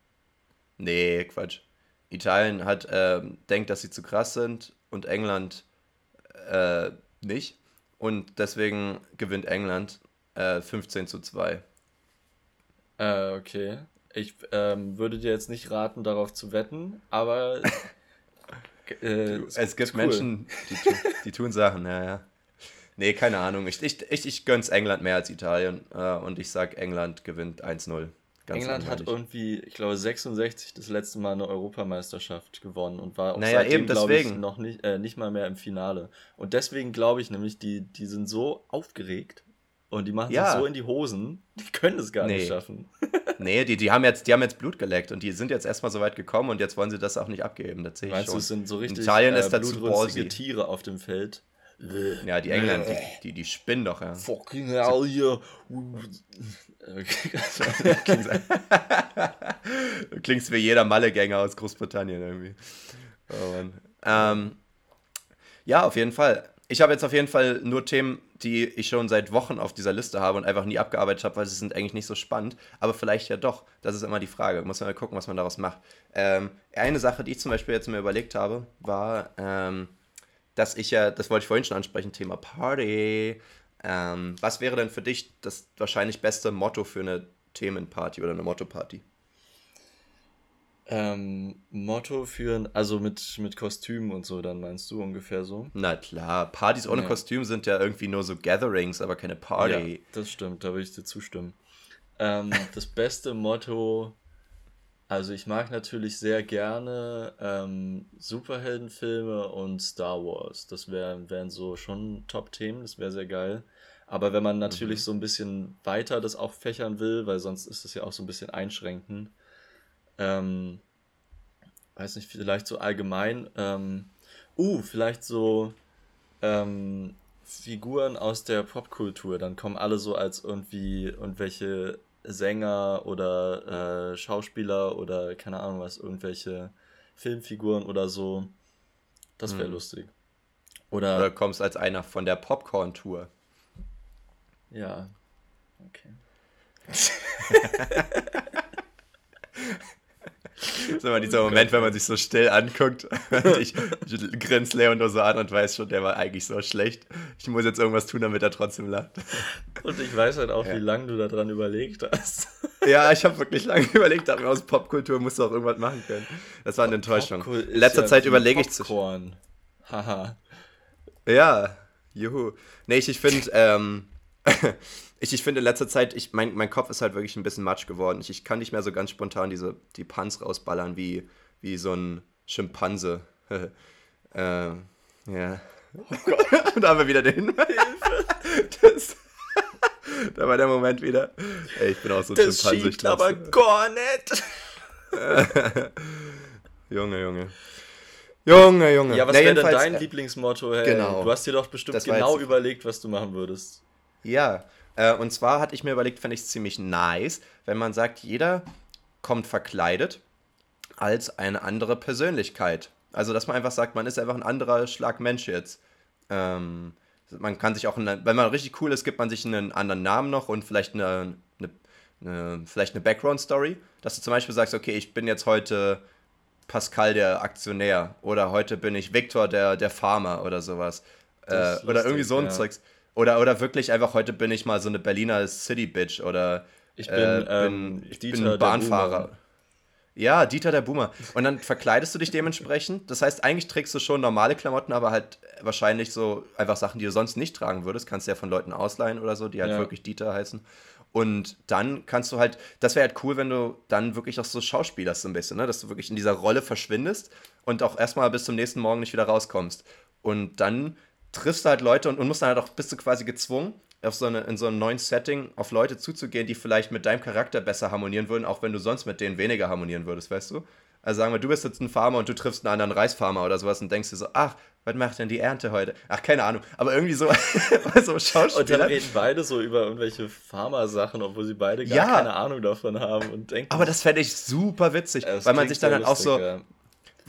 S3: Nee, Quatsch. Italien hat, äh, denkt, dass sie zu krass sind und England äh, nicht. Und deswegen gewinnt England äh, 15 zu 2.
S2: Äh, okay. Ich ähm, würde dir jetzt nicht raten, darauf zu wetten, aber.
S3: äh, es gibt cool. Menschen, die, die, tun Sachen, ja, ja. Nee, keine Ahnung. Ich, ich, ich, ich gönn's England mehr als Italien äh, und ich sag, England gewinnt 1-0.
S2: England hat irgendwie, ich glaube, 66 das letzte Mal eine Europameisterschaft gewonnen und war auch
S3: naja, seitdem, glaube ich,
S2: noch nicht, äh, nicht mal mehr im Finale. Und deswegen glaube ich nämlich, die, die sind so aufgeregt und die machen ja. sich so in die Hosen, die können es gar nee. nicht schaffen.
S3: nee, die, die, haben jetzt, die haben jetzt Blut geleckt und die sind jetzt erstmal so weit gekommen und jetzt wollen sie das auch nicht abgeben. Das sehe ich Meinst schon. du,
S2: es sind so richtig
S3: Italien äh, ist dazu
S2: Tiere auf dem Feld?
S3: Ja, die Engländer, die, die, die spinnen doch, ja.
S2: Fucking hell, hier.
S3: du klingst wie jeder Mallegänger aus Großbritannien irgendwie. Oh ähm, ja, auf jeden Fall. Ich habe jetzt auf jeden Fall nur Themen, die ich schon seit Wochen auf dieser Liste habe und einfach nie abgearbeitet habe, weil sie sind eigentlich nicht so spannend. Aber vielleicht ja doch. Das ist immer die Frage. Muss man mal gucken, was man daraus macht. Ähm, eine Sache, die ich zum Beispiel jetzt mir überlegt habe, war, ähm, dass ich ja, das wollte ich vorhin schon ansprechen, Thema Party. Ähm, was wäre denn für dich das wahrscheinlich beste Motto für eine Themenparty oder eine Motto-Party?
S2: Ähm, Motto für, also mit, mit Kostümen und so, dann meinst du ungefähr so?
S3: Na klar, Partys ohne ja. Kostüm sind ja irgendwie nur so Gatherings, aber keine Party.
S2: Ja, das stimmt, da würde ich dir zustimmen. Ähm, das beste Motto also ich mag natürlich sehr gerne ähm, Superheldenfilme und Star Wars. Das wär, wären so schon Top-Themen, das wäre sehr geil. Aber wenn man natürlich mhm. so ein bisschen weiter das auch fächern will, weil sonst ist es ja auch so ein bisschen einschränkend, ähm, weiß nicht, vielleicht so allgemein, ähm, uh, vielleicht so ähm, Figuren aus der Popkultur, dann kommen alle so als irgendwie irgendwelche Sänger oder äh, Schauspieler oder keine Ahnung was, irgendwelche Filmfiguren oder so. Das wäre hm. lustig.
S3: Oder, oder kommst als einer von der Popcorn-Tour.
S2: Ja. Okay.
S3: Das ist immer dieser Moment, wenn man sich so still anguckt und ich, ich grinse Leo nur so an und weiß schon, der war eigentlich so schlecht. Ich muss jetzt irgendwas tun, damit er trotzdem lacht.
S2: Und ich weiß halt auch, ja. wie lange du daran überlegt hast.
S3: Ja, ich habe wirklich lange überlegt, aber aus Popkultur musst du auch irgendwas machen können. Das war eine Enttäuschung. In letzter ja Zeit überlege ich zu.
S2: Haha.
S3: ja, juhu. Nee, ich, ich finde, ähm, ich, ich finde in letzter Zeit, ich, mein, mein Kopf ist halt wirklich ein bisschen matsch geworden. Ich, ich kann nicht mehr so ganz spontan diese, die Punts rausballern wie, wie so ein Schimpanse. äh, ja. Oh Gott. da haben wir wieder den das, Da war der Moment wieder. Ey, ich bin auch so ein
S2: das Schimpanse. Das schiebt aber gar nicht.
S3: Junge, Junge. Junge, Junge.
S2: Ja, was wäre denn dein Lieblingsmotto? Hey, genau. Du hast dir doch bestimmt genau überlegt, was du machen würdest.
S3: Ja, äh, und zwar hatte ich mir überlegt, fände ich es ziemlich nice, wenn man sagt, jeder kommt verkleidet als eine andere Persönlichkeit. Also, dass man einfach sagt, man ist einfach ein anderer Schlag Mensch jetzt. Ähm, man kann sich auch, eine, wenn man richtig cool ist, gibt man sich einen anderen Namen noch und vielleicht eine, eine, eine vielleicht eine Background-Story. Dass du zum Beispiel sagst, okay, ich bin jetzt heute Pascal der Aktionär oder heute bin ich Victor der, der Farmer oder sowas. Äh, oder irgendwie so ein ja. Zeugs. Oder, oder wirklich einfach, heute bin ich mal so eine Berliner City-Bitch oder
S2: ich bin, äh, bin, ähm,
S3: ich bin Bahnfahrer. Ja, Dieter der Boomer. Und dann verkleidest du dich dementsprechend. Das heißt, eigentlich trägst du schon normale Klamotten, aber halt wahrscheinlich so einfach Sachen, die du sonst nicht tragen würdest. Kannst du ja von Leuten ausleihen oder so, die halt ja. wirklich Dieter heißen. Und dann kannst du halt, das wäre halt cool, wenn du dann wirklich auch so schauspielerst so ein bisschen, ne? dass du wirklich in dieser Rolle verschwindest und auch erstmal bis zum nächsten Morgen nicht wieder rauskommst. Und dann triffst du halt Leute und, und musst dann halt auch, bist du quasi gezwungen, auf so eine, in so einem neuen Setting auf Leute zuzugehen, die vielleicht mit deinem Charakter besser harmonieren würden, auch wenn du sonst mit denen weniger harmonieren würdest, weißt du? Also sagen wir, du bist jetzt ein Farmer und du triffst einen anderen Reisfarmer oder sowas und denkst dir so, ach, was macht denn die Ernte heute? Ach, keine Ahnung. Aber irgendwie so, so
S2: Schauspieler. Und dann reden beide so über irgendwelche Farmer-Sachen, obwohl sie beide gar ja, keine Ahnung davon haben und denken.
S3: Aber das fände ich super witzig, weil man sich dann halt auch so. Ja.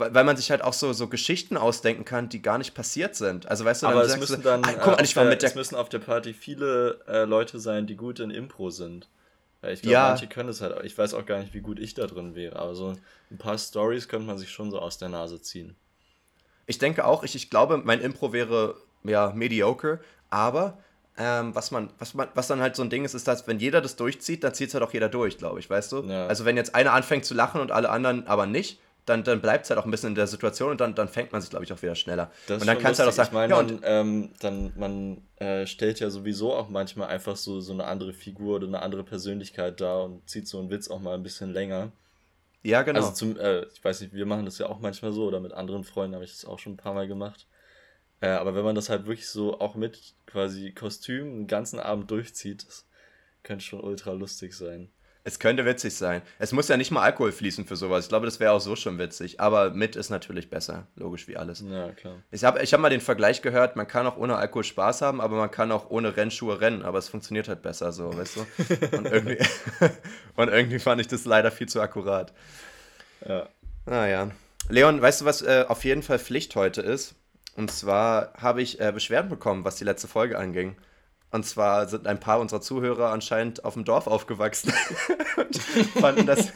S3: Weil man sich halt auch so, so Geschichten ausdenken kann, die gar nicht passiert sind. Also weißt du,
S2: aber
S3: es
S2: müssen dann, ah, guck, äh, ich war mit der, es müssen auf der Party viele äh, Leute sein, die gut in Impro sind. Ich glaube, ja. manche können es halt. Ich weiß auch gar nicht, wie gut ich da drin wäre. Aber so ein paar Stories könnte man sich schon so aus der Nase ziehen.
S3: Ich denke auch, ich, ich glaube, mein Impro wäre ja mediocre, aber ähm, was man, was man, was dann halt so ein Ding ist, ist, dass wenn jeder das durchzieht, dann zieht es halt auch jeder durch, glaube ich, weißt du? Ja. Also wenn jetzt einer anfängt zu lachen und alle anderen aber nicht, dann, dann bleibt es halt auch ein bisschen in der Situation und dann, dann fängt man sich, glaube ich, auch wieder schneller. Das und dann kannst
S2: du halt auch sagen, ich meine, ja, man, ähm, dann, man äh, stellt ja sowieso auch manchmal einfach so, so eine andere Figur oder eine andere Persönlichkeit da und zieht so einen Witz auch mal ein bisschen länger. Ja, genau. Also zum, äh, ich weiß nicht, wir machen das ja auch manchmal so oder mit anderen Freunden habe ich das auch schon ein paar Mal gemacht. Äh, aber wenn man das halt wirklich so auch mit quasi Kostüm den ganzen Abend durchzieht, das könnte schon ultra lustig sein.
S3: Es könnte witzig sein. Es muss ja nicht mal Alkohol fließen für sowas. Ich glaube, das wäre auch so schon witzig. Aber mit ist natürlich besser. Logisch wie alles. Ja, klar. Ich habe ich hab mal den Vergleich gehört, man kann auch ohne Alkohol Spaß haben, aber man kann auch ohne Rennschuhe rennen. Aber es funktioniert halt besser so, weißt du? Und irgendwie, und irgendwie fand ich das leider viel zu akkurat. Ja. Naja. Ah, Leon, weißt du, was äh, auf jeden Fall Pflicht heute ist? Und zwar habe ich äh, Beschwerden bekommen, was die letzte Folge anging. Und zwar sind ein paar unserer Zuhörer anscheinend auf dem Dorf aufgewachsen und fanden das.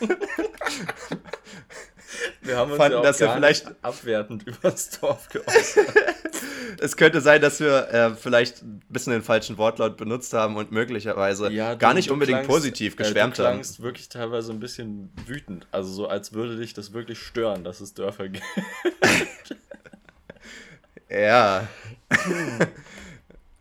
S2: Wir haben uns fanden, ja dass wir vielleicht abwertend über das Dorf geäußert.
S3: es könnte sein, dass wir äh, vielleicht ein bisschen den falschen Wortlaut benutzt haben und möglicherweise ja, du, gar nicht unbedingt klangst, positiv geschwärmt
S2: äh, du haben. wirklich teilweise ein bisschen wütend. Also so, als würde dich das wirklich stören, dass es Dörfer gibt.
S3: ja.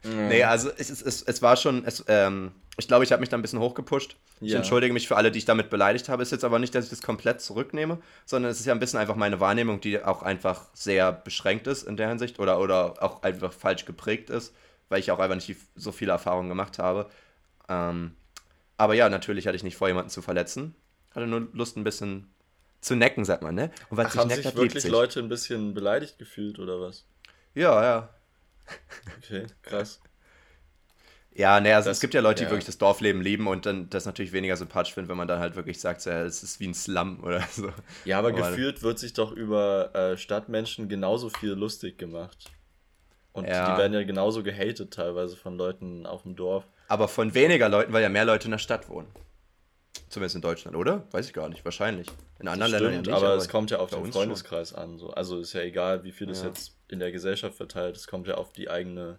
S3: Mhm. Nee, also es, es, es war schon, es, ähm, ich glaube, ich habe mich da ein bisschen hochgepusht. Ich ja. entschuldige mich für alle, die ich damit beleidigt habe. Ist jetzt aber nicht, dass ich das komplett zurücknehme, sondern es ist ja ein bisschen einfach meine Wahrnehmung, die auch einfach sehr beschränkt ist in der Hinsicht oder, oder auch einfach falsch geprägt ist, weil ich auch einfach nicht so viele Erfahrungen gemacht habe. Ähm, aber ja, natürlich hatte ich nicht vor, jemanden zu verletzen. Hatte nur Lust, ein bisschen zu necken, sagt man, ne?
S2: Und was Ach, sich haben neckt, sich wirklich. Leute ein bisschen beleidigt gefühlt oder was?
S3: Ja, ja.
S2: Okay, krass.
S3: Ja, naja, also es gibt ja Leute, die ja. wirklich das Dorfleben lieben und dann das natürlich weniger sympathisch finden, wenn man dann halt wirklich sagt, ja, es ist wie ein Slum oder so.
S2: Ja, aber, aber gefühlt wird sich doch über äh, Stadtmenschen genauso viel lustig gemacht. Und ja. die werden ja genauso gehatet teilweise von Leuten auf dem Dorf.
S3: Aber von weniger Leuten, weil ja mehr Leute in der Stadt wohnen. Zumindest in Deutschland, oder? Weiß ich gar nicht. Wahrscheinlich. In anderen
S2: Stimmt, Ländern nicht, aber, aber, es kommt ja auf den Freundeskreis schon. an. So. Also ist ja egal, wie viel das ja. jetzt in der Gesellschaft verteilt. Es kommt ja auf die eigene,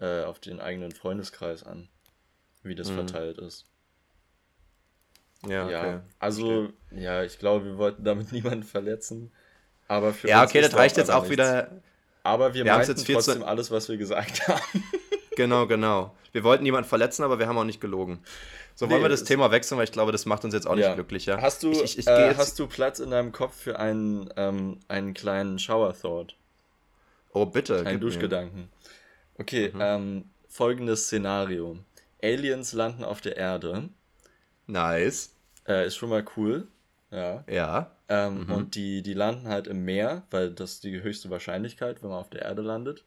S2: äh, auf den eigenen Freundeskreis an, wie das mhm. verteilt ist. Ja, ja okay. also, Verstehe. ja, ich glaube, wir wollten damit niemanden verletzen. Aber für ja, okay, das reicht jetzt auch nichts. wieder. Aber wir, wir meinten jetzt trotzdem alles, was wir gesagt haben.
S3: genau, genau. Wir wollten niemanden verletzen, aber wir haben auch nicht gelogen. So, wollen wir das Thema wechseln, weil ich glaube, das macht uns jetzt auch nicht ja. glücklicher.
S2: Hast du, ich, ich, ich äh, hast du Platz in deinem Kopf für einen, ähm, einen kleinen Shower-Thought?
S3: Oh, bitte.
S2: Ein Duschgedanken. Okay, mhm. ähm, folgendes Szenario. Aliens landen auf der Erde.
S3: Nice.
S2: Äh, ist schon mal cool. Ja.
S3: Ja.
S2: Ähm, mhm. Und die, die landen halt im Meer, weil das ist die höchste Wahrscheinlichkeit, wenn man auf der Erde landet.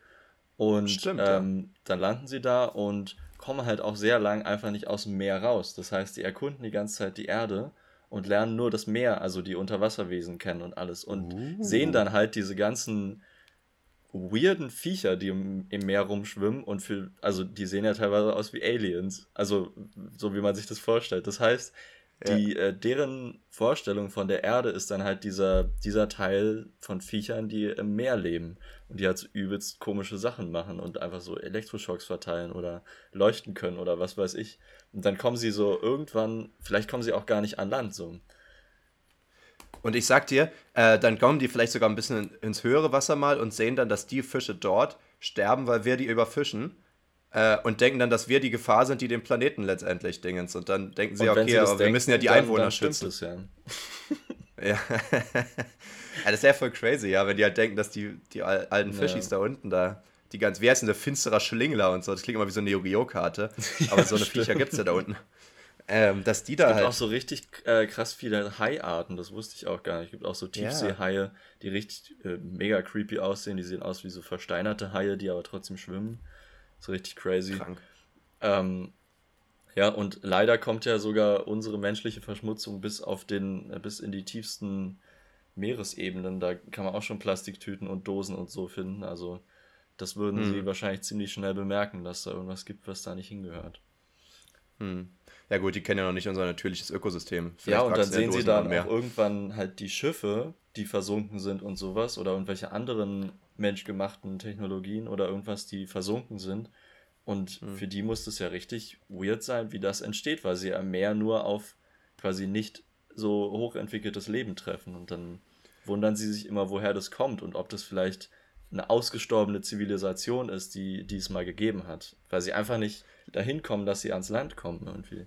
S2: Und Stimmt, ähm, ja. dann landen sie da und kommen halt auch sehr lang einfach nicht aus dem Meer raus. Das heißt, die erkunden die ganze Zeit die Erde und lernen nur das Meer, also die Unterwasserwesen kennen und alles. Und uh. sehen dann halt diese ganzen weirden Viecher, die im, im, Meer rumschwimmen und für, also die sehen ja teilweise aus wie Aliens. Also so wie man sich das vorstellt. Das heißt, die, ja. äh, deren Vorstellung von der Erde ist dann halt dieser, dieser Teil von Viechern, die im Meer leben und die halt so übelst komische Sachen machen und einfach so Elektroschocks verteilen oder leuchten können oder was weiß ich. Und dann kommen sie so irgendwann, vielleicht kommen sie auch gar nicht an Land so.
S3: Und ich sag dir, äh, dann kommen die vielleicht sogar ein bisschen ins höhere Wasser mal und sehen dann, dass die Fische dort sterben, weil wir die überfischen. Äh, und denken dann, dass wir die Gefahr sind, die den Planeten letztendlich dingens. Und dann denken sie, okay, sie aber denken, wir müssen ja die dann, Einwohner dann schützen. Es, ja. ja. ja. das ist ja voll crazy, ja, wenn die halt denken, dass die, die alten Fischis ja. da unten da, die ganz, wie heißt denn der finsterer Schlingler und so, das klingt immer wie so eine Yu-Gi-Oh! Karte, aber so eine Viecher gibt es ja da unten. ähm, dass die da
S2: es gibt
S3: halt.
S2: auch so richtig äh, krass viele Haiarten, das wusste ich auch gar nicht. Es gibt auch so Tiefseehaie, die richtig äh, mega creepy aussehen. Die sehen aus wie so versteinerte Haie, die aber trotzdem schwimmen. So richtig crazy.
S3: Krank.
S2: Ähm, ja, und leider kommt ja sogar unsere menschliche Verschmutzung bis auf den, äh, bis in die tiefsten Meeresebenen. Da kann man auch schon Plastiktüten und Dosen und so finden. Also das würden
S3: Hm.
S2: sie wahrscheinlich ziemlich schnell bemerken, dass da irgendwas gibt, was da nicht hingehört.
S3: Hm. Ja gut, die kennen ja noch nicht unser natürliches Ökosystem.
S2: ja,
S3: Vielleicht
S2: und dann
S3: ja
S2: sehen sie dann auch irgendwann halt die Schiffe, die versunken sind und sowas oder irgendwelche anderen menschgemachten Technologien oder irgendwas, die versunken sind. Und
S3: Hm.
S2: für die muss es ja richtig weird sein, wie das entsteht, weil sie am Meer nur auf quasi nicht so hochentwickeltes Leben treffen. Und dann wundern sie sich immer, woher das kommt und ob das vielleicht eine ausgestorbene Zivilisation ist, die, die es mal gegeben hat. Weil sie einfach nicht dahin kommen, dass sie ans Land kommen irgendwie.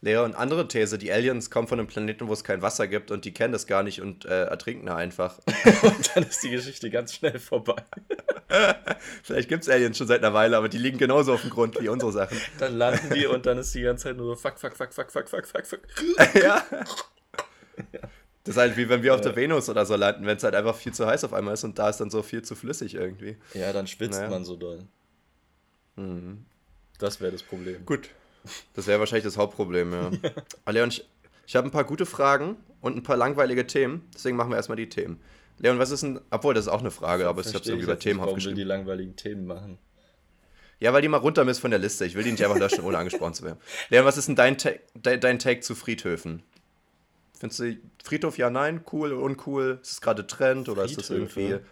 S3: Leon, andere These, die Aliens kommen von einem Planeten, wo es kein Wasser gibt und die kennen das gar nicht und äh, ertrinken da einfach.
S2: Und dann ist die Geschichte ganz schnell vorbei.
S3: Vielleicht gibt es Aliens schon seit einer Weile, aber die liegen genauso auf dem Grund wie unsere Sachen.
S2: Dann landen die und dann ist die ganze Zeit nur so fuck, fuck, fuck, fuck, fuck, fuck, fuck, fuck.
S3: ja. Das ist halt wie wenn wir auf der Venus oder so landen, wenn es halt einfach viel zu heiß auf einmal ist und da ist dann so viel zu flüssig irgendwie.
S2: Ja, dann schwitzt
S3: Naja.
S2: man so doll.
S3: Mhm.
S2: Das wäre das Problem.
S3: Gut. Das wäre wahrscheinlich das Hauptproblem, ja. Aber Leon, ich, ich habe ein paar gute Fragen und ein paar langweilige Themen, deswegen machen wir erstmal die Themen. Leon, was ist denn, obwohl das ist auch eine Frage, aber ich habe es irgendwie bei
S2: nicht,
S3: Themen
S2: warum wir die
S3: aufgeschrieben.
S2: langweiligen Themen machen.
S3: Ja, weil die mal runter müssen von der Liste. Ich will die nicht einfach löschen, ohne angesprochen zu werden. Leon, was ist denn dein, Ta de dein Take zu Friedhöfen? Findest du Friedhof ja, nein, cool, uncool? Ist es gerade Trend oder ist das
S2: Friedhöfe?
S3: irgendwie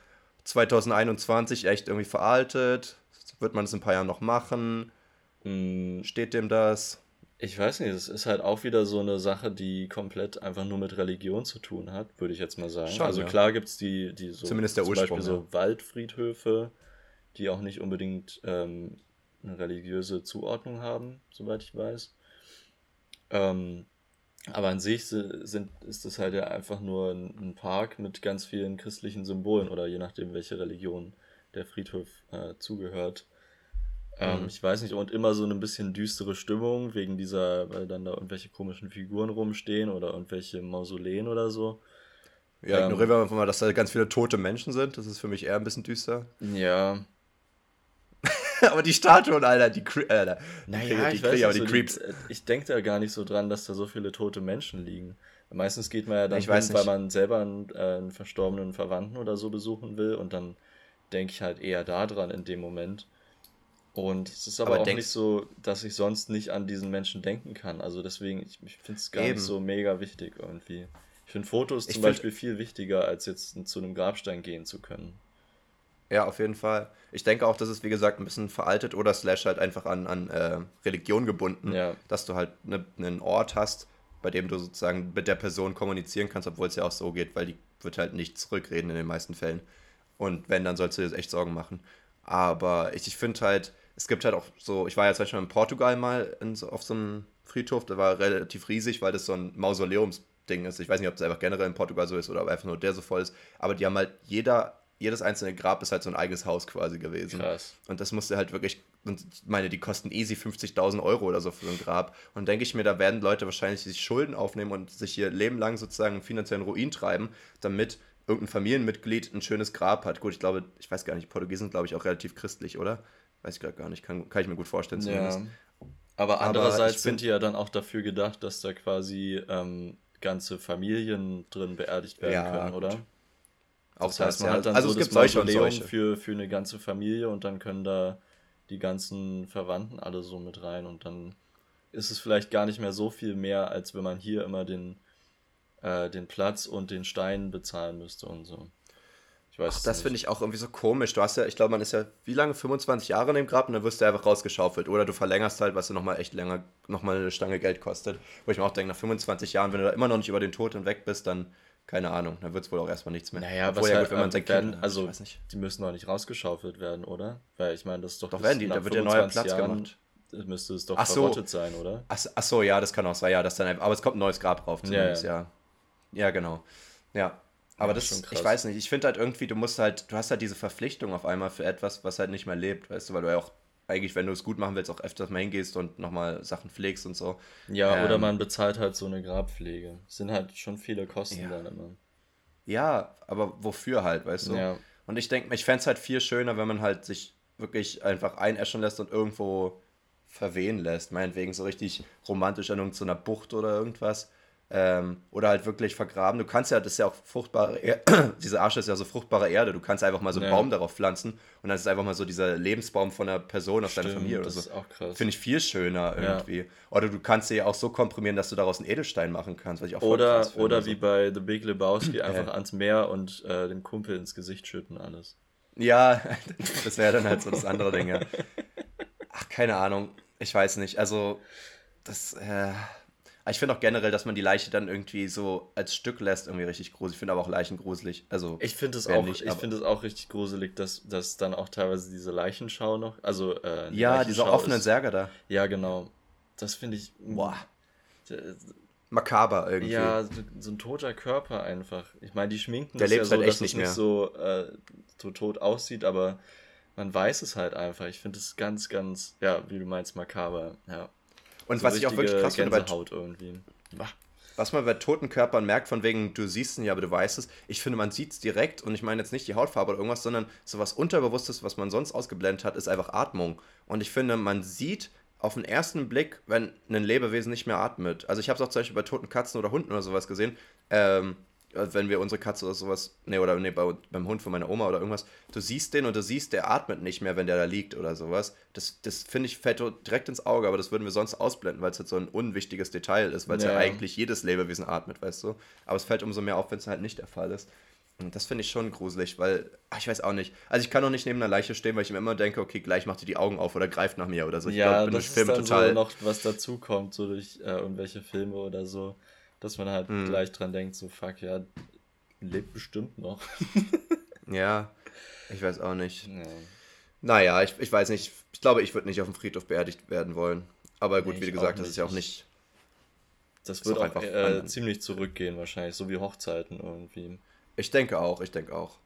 S3: 2021 echt irgendwie veraltet? Wird man es in ein paar Jahren noch machen?
S2: Hm,
S3: Steht dem das?
S2: Ich weiß nicht, es ist halt auch wieder so eine Sache, die komplett einfach nur mit Religion zu tun hat, würde ich jetzt mal sagen.
S3: Schon,
S2: also
S3: ja.
S2: klar gibt es die, die so
S3: Zumindest der
S2: zum
S3: Ursprung,
S2: Beispiel so Waldfriedhöfe, die auch nicht unbedingt ähm, eine religiöse Zuordnung haben, soweit ich weiß. Ähm, aber an sich si- sind, ist das halt ja einfach nur ein, ein Park mit ganz vielen christlichen Symbolen oder je nachdem, welche Religion der Friedhof äh, zugehört. Ähm,
S3: Mhm.
S2: Ich weiß nicht, und immer so eine bisschen düstere Stimmung wegen dieser, weil dann da irgendwelche komischen Figuren rumstehen oder irgendwelche Mausoleen oder so.
S3: Ja,
S2: Ähm.
S3: ignorieren wir einfach mal, dass da ganz viele tote Menschen sind. Das ist für mich eher ein bisschen düster.
S2: Ja,
S3: aber die Statuen, Alter, die, Cre Alter, die
S2: naja,
S3: die
S2: ich weiß
S3: kriege ich aber
S2: nicht,
S3: die Creeps.
S2: Die, ich denke da gar nicht so dran, dass da so viele tote Menschen liegen. Meistens geht man ja dann
S3: Ich weiß
S2: hin, weil man selber einen, äh, einen verstorbenen Verwandten oder so besuchen will und dann denke ich halt eher da dran in dem Moment. Und es ist aber,
S3: Aber
S2: auch nicht so, dass ich sonst nicht an diesen Menschen denken kann. Also deswegen, ich, ich finde es gar
S3: Eben.
S2: nicht so mega wichtig irgendwie. Ich finde Fotos
S3: Ich
S2: zum
S3: find-
S2: Beispiel viel wichtiger, als jetzt zu einem Grabstein gehen zu können.
S3: Ja, auf jeden Fall. Ich denke auch, dass es, wie gesagt, ein bisschen veraltet oder slash halt einfach an, an äh, Religion gebunden,
S2: Ja.
S3: dass du halt ne, einen Ort hast, bei dem du sozusagen mit der Person kommunizieren kannst, obwohl es ja auch so geht, weil die wird halt nicht zurückreden in den meisten Fällen. Und wenn, dann sollst du dir echt Sorgen machen. Aber ich, ich finde halt, es gibt halt auch so, ich war ja zum Beispiel in Portugal mal in auf so einem Friedhof, der war relativ riesig, weil das so ein Mausoleumsding ist. Ich weiß nicht, ob es einfach generell in Portugal so ist oder ob einfach nur der so voll ist. Aber die haben halt jeder, jedes einzelne Grab ist halt so ein eigenes Haus quasi gewesen.
S2: Krass.
S3: Und das musste halt wirklich, und ich meine, die kosten easy 50.000 Euro oder so für so ein Grab. Und denke ich mir, da werden Leute wahrscheinlich sich Schulden aufnehmen und sich ihr Leben lang sozusagen finanziellen Ruin treiben, damit irgendein Familienmitglied ein schönes Grab hat. Gut, ich glaube, ich weiß gar nicht, Portugiesen sind, glaube ich, auch relativ christlich, oder? Weiß ich gerade gar nicht, kann, kann ich mir gut vorstellen zumindest.
S2: Ja. Aber
S3: Aber
S2: andererseits
S3: ich
S2: sind die ja dann auch dafür gedacht, dass da quasi ähm, ganze Familien drin beerdigt werden
S3: Ja,
S2: können,
S3: gut.
S2: oder?
S3: Auch
S2: Das heißt, man
S3: ja.
S2: hat dann
S3: also
S2: so
S3: es
S2: das
S3: gibt solche und solche.
S2: für, für eine ganze Familie und dann können da die ganzen Verwandten alle so mit rein und dann ist es vielleicht gar nicht mehr so viel mehr, als wenn man hier immer den, äh, den Platz und den Stein bezahlen müsste und so. Ich weiß
S3: Ach, das finde ich auch irgendwie so komisch. Du hast ja, ich glaube, man ist ja, wie lange? 25 Jahre in dem Grab und dann wirst du einfach rausgeschaufelt. Oder du verlängerst halt, was du nochmal echt länger, nochmal eine Stange Geld kostet. Wo ich mir auch denke, nach 25 Jahren, wenn du da immer noch nicht über den Tod hinweg bist, dann, keine Ahnung, dann wird es wohl auch erstmal nichts mehr.
S2: Naja,
S3: Obwohl,
S2: was
S3: ja
S2: halt,
S3: gut, wenn man
S2: ähm,
S3: sein
S2: werden,
S3: Kind,
S2: also die müssen doch nicht rausgeschaufelt werden, oder? Weil ich meine, das ist doch,
S3: Doch werden die, da wird ja neuer
S2: 25
S3: Platz
S2: Jahren
S3: gemacht.
S2: Müsste es doch
S3: Ach so.
S2: verrottet sein, oder?
S3: Ach, ach so, ja, das kann auch sein, ja, das dann, einfach- aber es kommt ein neues Grab drauf zumindest, ja. Ja, genau. Ja. Aber
S2: Ja,
S3: das,
S2: schon
S3: ich weiß nicht, ich finde halt irgendwie, du musst halt, du hast halt diese Verpflichtung auf einmal für etwas, was halt nicht mehr lebt, weißt du, weil du ja auch eigentlich, wenn du es gut machen willst, auch öfters mal hingehst und nochmal Sachen pflegst und so.
S2: Ja, ähm, oder man bezahlt halt so eine Grabpflege. Das sind halt schon viele Kosten ja. dann immer.
S3: Ja, aber wofür halt, weißt du? Ja. Und ich denke, ich fände es halt viel schöner, wenn man halt sich wirklich einfach einäschern lässt und irgendwo verwehen lässt. Meinetwegen so richtig romantisch an irgendeiner Bucht oder irgendwas. Ähm, oder halt wirklich vergraben. Du kannst ja, das ist ja auch fruchtbare Erde, diese Asche ist ja so fruchtbare Erde. Du kannst einfach mal so einen ja. Baum darauf pflanzen und dann ist es einfach mal so dieser Lebensbaum von einer Person aus deiner Familie oder so. Das ist auch krass. Finde ich viel schöner irgendwie. Ja. Oder du kannst sie ja auch so komprimieren, dass du daraus einen Edelstein machen kannst, was ich auch
S2: Oder, finde, oder wie bei The Big Lebowski einfach ans Meer und äh, dem Kumpel ins Gesicht schütten alles.
S3: Ja, das wäre dann halt so das andere Ding, ja. Ach, keine Ahnung. Ich weiß nicht. Also, das, äh, ich finde auch generell, dass man die Leiche dann irgendwie so als Stück lässt, irgendwie richtig gruselig. Ich finde aber auch Leichen gruselig. Also,
S2: ich finde es auch, nicht, ich finde es auch richtig gruselig, dass, dass dann auch teilweise diese Leichenschau noch, also, äh, die
S3: Ja, diese offenen Särge da.
S2: Ja, genau. Das finde ich.
S3: Boah. Makaber irgendwie.
S2: Ja, so, so, ein toter Körper einfach. Ich meine, die schminken Der das lebt ja halt so, echt dass nicht es nicht so, äh, so tot aussieht, aber man weiß es halt einfach. Ich finde es ganz, ganz, ja, wie du meinst, makaber. Ja. Und so was ich auch wirklich krass
S3: finde, bei irgendwie. Was man bei toten Körpern merkt, von wegen, du siehst ihn ja, aber du weißt es. Ich finde, man sieht es direkt und ich meine jetzt nicht die Hautfarbe oder irgendwas, sondern so was Unterbewusstes, was man sonst ausgeblendet hat, ist einfach Atmung. Und ich finde, man sieht auf den ersten Blick, wenn ein Lebewesen nicht mehr atmet. Also ich habe es auch zum Beispiel bei toten Katzen oder Hunden oder sowas gesehen. Ähm, äh, wenn wir unsere Katze oder sowas, nee, oder nee, bei, beim Hund von meiner Oma oder irgendwas, du siehst den und du siehst, der atmet nicht mehr, wenn der da liegt oder sowas. Das, das finde ich, fällt direkt ins Auge, aber das würden wir sonst ausblenden, weil es halt so ein unwichtiges Detail ist, weil es ja. ja. eigentlich jedes Lebewesen atmet, weißt du. Aber es fällt umso mehr auf, wenn es halt nicht der Fall ist. Und das finde ich schon gruselig, weil, ach, ich weiß auch nicht. Also ich kann auch nicht neben einer Leiche stehen, weil ich mir immer denke, okay, gleich macht die die Augen auf oder greift nach mir oder so. Ich
S2: ja, glaub, das ist dann total so noch was dazukommt, so durch äh, irgendwelche Filme oder so dass man halt mhm. gleich dran denkt, so fuck, ja, lebt bestimmt noch.
S3: ja, ich weiß auch nicht. Ja. Naja, ich, ich weiß nicht. Ich glaube, ich würde nicht auf dem Friedhof beerdigt werden wollen. Aber gut, nee, wie gesagt, das ist ja auch nicht.
S2: Das wird auch, auch äh, ziemlich zurückgehen, wahrscheinlich, so wie Hochzeiten irgendwie.
S3: Ich denke auch, ich denke auch.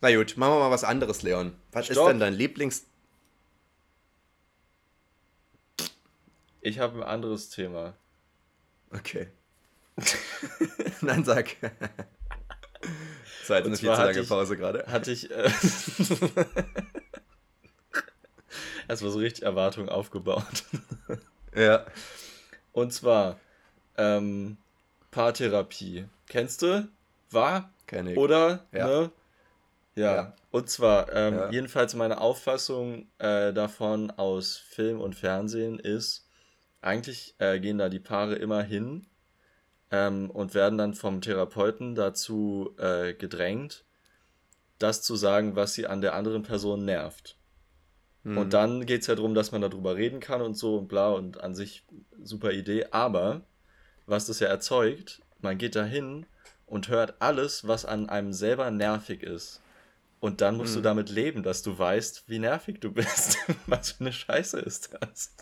S3: Na gut, machen wir mal was anderes, Leon. Was Stopp. ist denn dein Lieblings.
S2: Ich habe ein anderes Thema.
S3: Okay. Nein, sag. Zeit, eine viel zu lange
S2: ich, Pause gerade. Hatte ich. Äh, Erstmal so richtig Erwartungen aufgebaut. ja. Und zwar ähm, Paartherapie. Kennst du? War? Kenn ich. Oder? Ja. Ne? Ja. ja. Und zwar, ähm, ja. jedenfalls meine Auffassung äh, davon aus Film und Fernsehen ist, eigentlich äh, gehen da die Paare immer hin ähm, und werden dann vom Therapeuten dazu äh, gedrängt, das zu sagen, was sie an der anderen Person nervt. Mhm. Und dann geht es ja darum, dass man darüber reden kann und so und bla und an sich super Idee. Aber was das ja erzeugt, man geht da hin und hört alles, was an einem selber nervig ist. Und dann musst mhm. du damit leben, dass du weißt, wie nervig du bist. was für eine Scheiße ist das?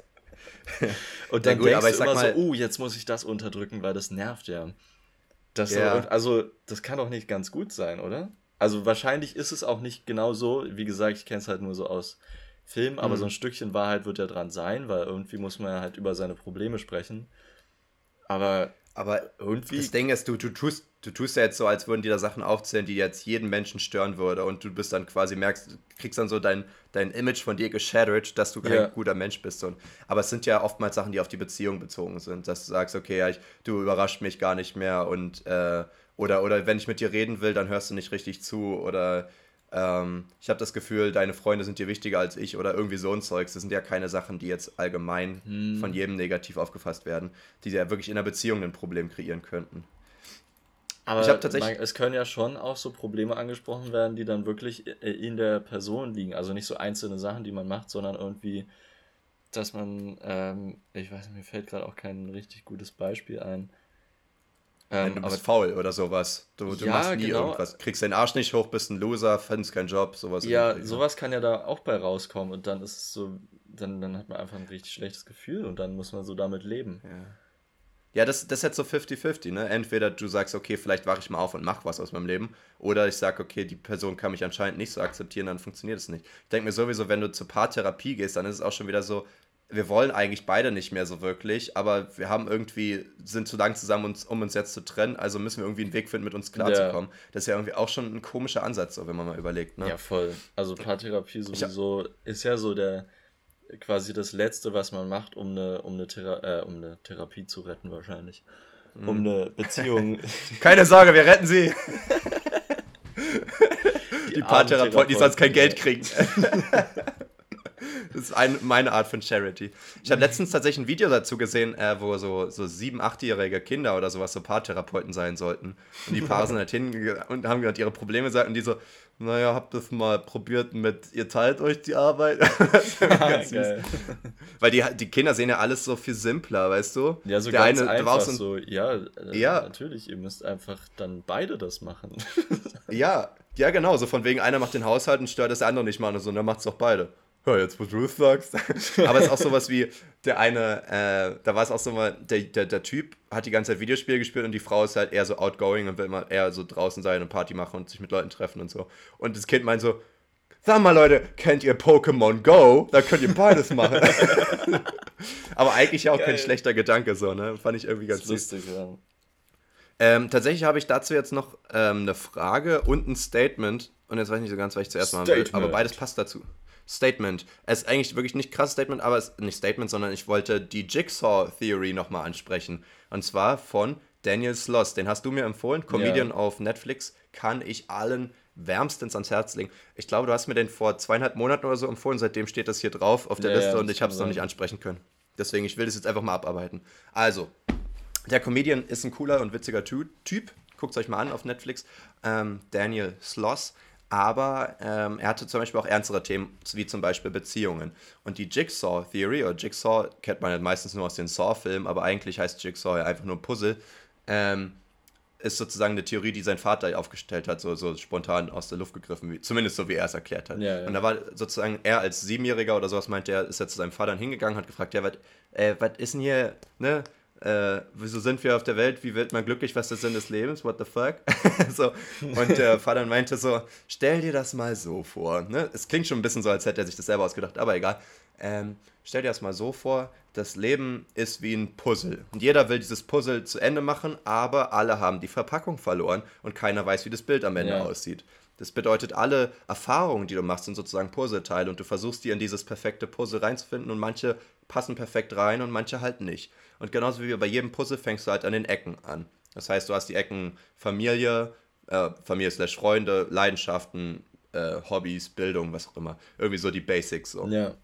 S2: Und dann ja, gut, denkst aber ich du immer mal, so, uh, jetzt muss ich das unterdrücken, weil das nervt ja. Das ja. So, also, das kann doch nicht ganz gut sein, oder? Also wahrscheinlich ist es auch nicht genau so. Wie gesagt, ich kenne es halt nur so aus Filmen, aber mhm. so ein Stückchen Wahrheit wird ja dran sein, weil irgendwie muss man ja halt über seine Probleme sprechen. Aber,
S3: aber irgendwie. Das Ding ist, du, du tust du tust ja jetzt so, als würden dir da Sachen aufzählen, die jetzt jeden Menschen stören würde und du bist dann quasi, merkst, kriegst dann so dein, dein Image von dir geshattert, dass du kein ja. guter Mensch bist. Und, aber es sind ja oftmals Sachen, die auf die Beziehung bezogen sind, dass du sagst, okay, ja, ich, du überrascht mich gar nicht mehr und äh, oder, oder wenn ich mit dir reden will, dann hörst du nicht richtig zu oder ähm, ich habe das Gefühl, deine Freunde sind dir wichtiger als ich oder irgendwie so ein Zeugs. Das sind ja keine Sachen, die jetzt allgemein hm. von jedem negativ aufgefasst werden, die ja wirklich in einer Beziehung ein Problem kreieren könnten.
S2: Aber ich tatsächlich man, es können ja schon auch so Probleme angesprochen werden, die dann wirklich in der Person liegen. Also nicht so einzelne Sachen, die man macht, sondern irgendwie, dass man, ähm, ich weiß nicht, mir fällt gerade auch kein richtig gutes Beispiel ein.
S3: Ähm, du bist faul oder sowas. Du, du ja, machst nie genau. irgendwas. Kriegst deinen Arsch nicht hoch, bist ein Loser, findest keinen Job, sowas.
S2: Ja, sowas kann ja da auch bei rauskommen und dann ist es so, dann, dann hat man einfach ein richtig schlechtes Gefühl und dann muss man so damit leben. Ja.
S3: Ja, das, das ist jetzt so 50-50, ne? Entweder du sagst, okay, vielleicht wache ich mal auf und mach was aus meinem Leben. Oder ich sage, okay, die Person kann mich anscheinend nicht so akzeptieren, dann funktioniert es nicht. Ich denke mir sowieso, wenn du zur Paartherapie gehst, dann ist es auch schon wieder so, wir wollen eigentlich beide nicht mehr so wirklich, aber wir haben irgendwie, sind zu lang zusammen, uns, um uns jetzt zu trennen, also müssen wir irgendwie einen Weg finden, mit uns klarzukommen. Ja. Das ist ja irgendwie auch schon ein komischer Ansatz, so, wenn man mal überlegt. Ne?
S2: Ja, voll. Also Paartherapie sowieso hab, ist ja so der quasi das Letzte, was man macht, um eine, um eine, Thera äh, um eine Therapie zu retten, wahrscheinlich. Mhm. Um eine Beziehung.
S3: Keine Sorge, wir retten sie! die, die Paartherapeuten, die sonst kein Geld kriegen. Das ist ein, meine Art von Charity. Ich habe letztens tatsächlich ein Video dazu gesehen, äh, wo so, so sieben, achtjährige Kinder oder sowas so Paartherapeuten sein sollten. Und die Paare sind halt hingegangen und haben gerade ihre Probleme gesagt und die so, naja, habt das mal probiert mit, ihr teilt euch die Arbeit. ganz süß. Weil die, die Kinder sehen ja alles so viel simpler, weißt du? Ja, so Der
S2: ganz eine, einfach so, ja, äh, ja, natürlich, ihr müsst einfach dann beide das machen.
S3: ja, ja, genau, so von wegen, einer macht den Haushalt und stört das der andere nicht mal und so, und dann macht es doch beide ja, jetzt wo du es sagst. Aber es ist auch sowas wie, der eine, äh, da war es auch so mal, der, der, der Typ hat die ganze Zeit Videospiele gespielt und die Frau ist halt eher so outgoing und will immer eher so draußen sein und Party machen und sich mit Leuten treffen und so. Und das Kind meint so, sag mal Leute, kennt ihr Pokémon Go? Da könnt ihr beides machen. Aber eigentlich auch Geil. kein schlechter Gedanke so, ne? Fand ich irgendwie ganz lustig, ja. Ähm, tatsächlich habe ich dazu jetzt noch ähm, eine Frage und ein Statement. Und jetzt weiß ich nicht so ganz, was ich zuerst machen will. Aber beides passt dazu. Statement. Es ist eigentlich wirklich nicht krasses Statement, aber es ist nicht Statement, sondern ich wollte die Jigsaw Theory nochmal ansprechen. Und zwar von Daniel Sloss. Den hast du mir empfohlen. Comedian ja. auf Netflix. Kann ich allen wärmstens ans Herz legen. Ich glaube, du hast mir den vor zweieinhalb Monaten oder so empfohlen. Seitdem steht das hier drauf auf der ja, Liste ja, und ich habe es noch nicht ansprechen können. Deswegen, ich will das jetzt einfach mal abarbeiten. Also, der Comedian ist ein cooler und witziger Typ. Guckt es euch mal an auf Netflix. Ähm, Daniel Sloss. Aber ähm, er hatte zum Beispiel auch ernstere Themen, wie zum Beispiel Beziehungen. Und die Jigsaw Theory, oder Jigsaw kennt man ja meistens nur aus den Saw-Filmen, aber eigentlich heißt Jigsaw ja einfach nur Puzzle, ähm, ist sozusagen eine Theorie, die sein Vater aufgestellt hat, so, so spontan aus der Luft gegriffen, wie, zumindest so wie er es erklärt hat. Ja, ja. Und da war sozusagen er als Siebenjähriger oder sowas meinte er, ist er zu seinem Vater hingegangen, hat gefragt, ja, was äh, ist denn hier, ne, äh, wieso sind wir auf der Welt, wie wird man glücklich, was ist der Sinn des Lebens, what the fuck? so. Und der Vater meinte so, stell dir das mal so vor. Ne? Es klingt schon ein bisschen so, als hätte er sich das selber ausgedacht, aber egal. Ähm, stell dir das mal so vor, das Leben ist wie ein Puzzle. Und jeder will dieses Puzzle zu Ende machen, aber alle haben die Verpackung verloren und keiner weiß, wie das Bild am Ende ja. aussieht. Das bedeutet, alle Erfahrungen, die du machst, sind sozusagen Puzzleteile und du versuchst die in dieses perfekte Puzzle reinzufinden und manche passen perfekt rein und manche halt nicht. Und genauso wie bei jedem Puzzle fängst du halt an den Ecken an. Das heißt, du hast die Ecken Familie, äh, Familie slash Freunde, Leidenschaften, äh, Hobbys, Bildung, was auch immer. Irgendwie so die Basics. So. Ja.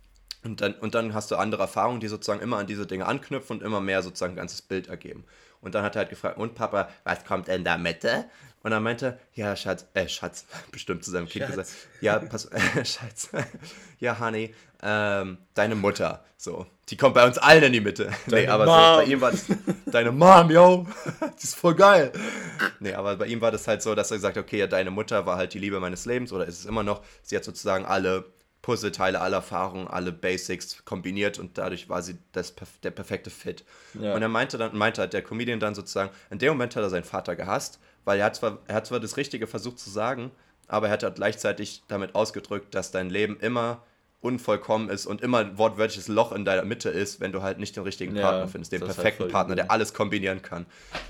S3: Und dann, und dann hast du andere Erfahrungen, die sozusagen immer an diese Dinge anknüpfen und immer mehr sozusagen ein ganzes Bild ergeben. Und dann hat er halt gefragt, und Papa, was kommt in der Mitte? Und dann meinte, ja, Schatz, äh, Schatz, bestimmt zu seinem Kind gesagt, ja, pass, äh, Schatz, ja, Honey, ähm, deine Mutter, so, die kommt bei uns allen in die Mitte. Deine nee, aber so, bei ihm war das, deine Mom, yo, die ist voll geil. Nee, aber bei ihm war das halt so, dass er gesagt hat, okay, ja, deine Mutter war halt die Liebe meines Lebens oder ist es immer noch, sie hat sozusagen alle Puzzleteile, alle Erfahrungen, alle Basics kombiniert und dadurch war sie das, der perfekte Fit. Ja. Und er meinte dann, meinte halt der Comedian dann sozusagen, in dem Moment hat er seinen Vater gehasst, weil er hat zwar, er hat zwar das Richtige versucht zu sagen, aber er hat halt gleichzeitig damit ausgedrückt, dass dein Leben immer unvollkommen ist und immer ein wortwörtliches Loch in deiner Mitte ist, wenn du halt nicht den richtigen ja, Partner findest, den perfekten halt Partner, der alles kombinieren kann.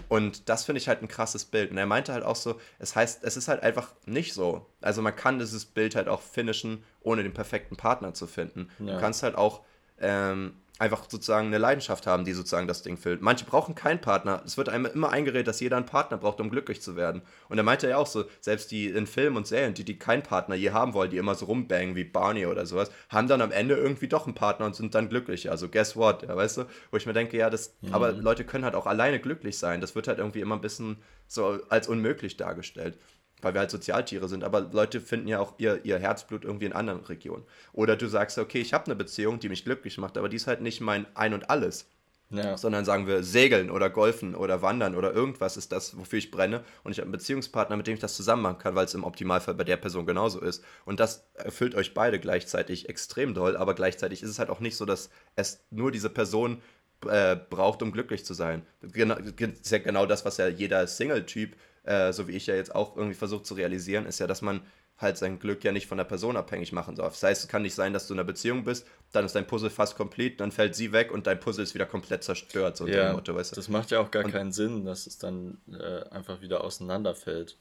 S3: Und das finde ich halt ein krasses Bild. Und er meinte halt auch so, es heißt, es ist halt einfach nicht so. Also man kann dieses Bild halt auch finishen, ohne den perfekten Partner zu finden. Ja. Du kannst halt auch ähm, einfach sozusagen eine Leidenschaft haben, die sozusagen das Ding füllt. Manche brauchen keinen Partner. Es wird einem immer eingeredet, dass jeder einen Partner braucht, um glücklich zu werden. Und er meinte ja auch so, selbst die in Filmen und Serien, die, die keinen Partner je haben wollen, die immer so rumbangen wie Barney oder sowas, haben dann am Ende irgendwie doch einen Partner und sind dann glücklich. Also guess what, ja, weißt du? Wo ich mir denke, ja, das, mhm. aber Leute können halt auch alleine glücklich sein. Das wird halt irgendwie immer ein bisschen so als unmöglich dargestellt weil wir halt Sozialtiere sind. Aber Leute finden ja auch ihr, ihr Herzblut irgendwie in anderen Regionen. Oder du sagst, okay, ich habe eine Beziehung, die mich glücklich macht, aber die ist halt nicht mein Ein und Alles. Ja. Sondern sagen wir, segeln oder golfen oder wandern oder irgendwas ist das, wofür ich brenne. Und ich habe einen Beziehungspartner, mit dem ich das zusammen machen kann, weil es im Optimalfall bei der Person genauso ist. Und das erfüllt euch beide gleichzeitig extrem doll, aber gleichzeitig ist es halt auch nicht so, dass es nur diese Person äh, braucht, um glücklich zu sein. Genau, das ist ja genau das, was ja jeder Single-Typ, äh, so wie ich ja jetzt auch irgendwie versucht zu realisieren, ist ja, dass man halt sein Glück ja nicht von der Person abhängig machen darf. Das heißt, es kann nicht sein, dass du in einer Beziehung bist, dann ist dein Puzzle fast komplett, dann fällt sie weg und dein Puzzle ist wieder komplett zerstört. So
S2: ja, Motto, weißt du? das macht ja auch gar und, keinen Sinn, dass es dann äh, einfach wieder auseinanderfällt.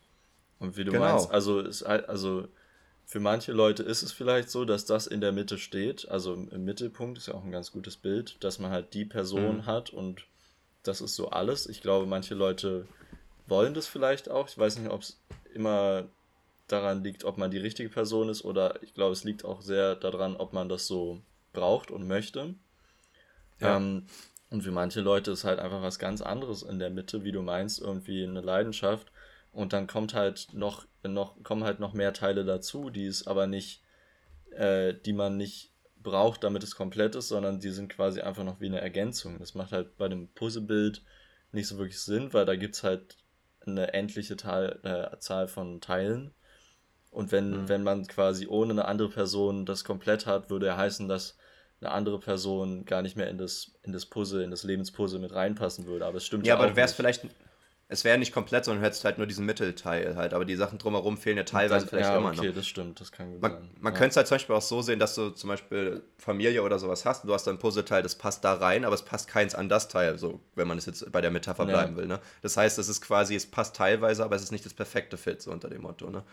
S2: Und wie du genau. meinst, also, ist, also für manche Leute ist es vielleicht so, dass das in der Mitte steht, also im Mittelpunkt ist ja auch ein ganz gutes Bild, dass man halt die Person mhm. hat und das ist so alles. Ich glaube, manche Leute wollen das vielleicht auch. Ich weiß nicht, ob es immer daran liegt, ob man die richtige Person ist oder ich glaube, es liegt auch sehr daran, ob man das so braucht und möchte. Ja. Ähm, und für manche Leute ist halt einfach was ganz anderes in der Mitte, wie du meinst, irgendwie eine Leidenschaft. Und dann kommt halt noch, noch, kommen halt noch mehr Teile dazu, die es aber nicht, äh, die man nicht braucht, damit es komplett ist, sondern die sind quasi einfach noch wie eine Ergänzung. Das macht halt bei dem Puzzlebild nicht so wirklich Sinn, weil da gibt es halt eine endliche Teil, äh, Zahl von Teilen und wenn, mhm. wenn man quasi ohne eine andere Person das komplett hat, würde er heißen, dass eine andere Person gar nicht mehr in das, in das Puzzle, in das Lebenspuzzle mit reinpassen würde. Aber es stimmt
S3: ja. Ja, aber du wärst vielleicht, es wäre nicht komplett, sondern du hättest halt nur diesen Mittelteil halt. Aber die Sachen drumherum fehlen ja teilweise dann, vielleicht ja, immer okay, noch. Okay, das stimmt, das kann gut man, sein. Man ja. könnte es halt zum Beispiel auch so sehen, dass du zum Beispiel Familie oder sowas hast. Du hast ein Puzzleteil, das passt da rein, aber es passt keins an das Teil, so wenn man es jetzt bei der Metapher bleiben ja. will. Ne? Das heißt, es ist quasi, es passt teilweise, aber es ist nicht das perfekte Fit, so unter dem Motto. Ne?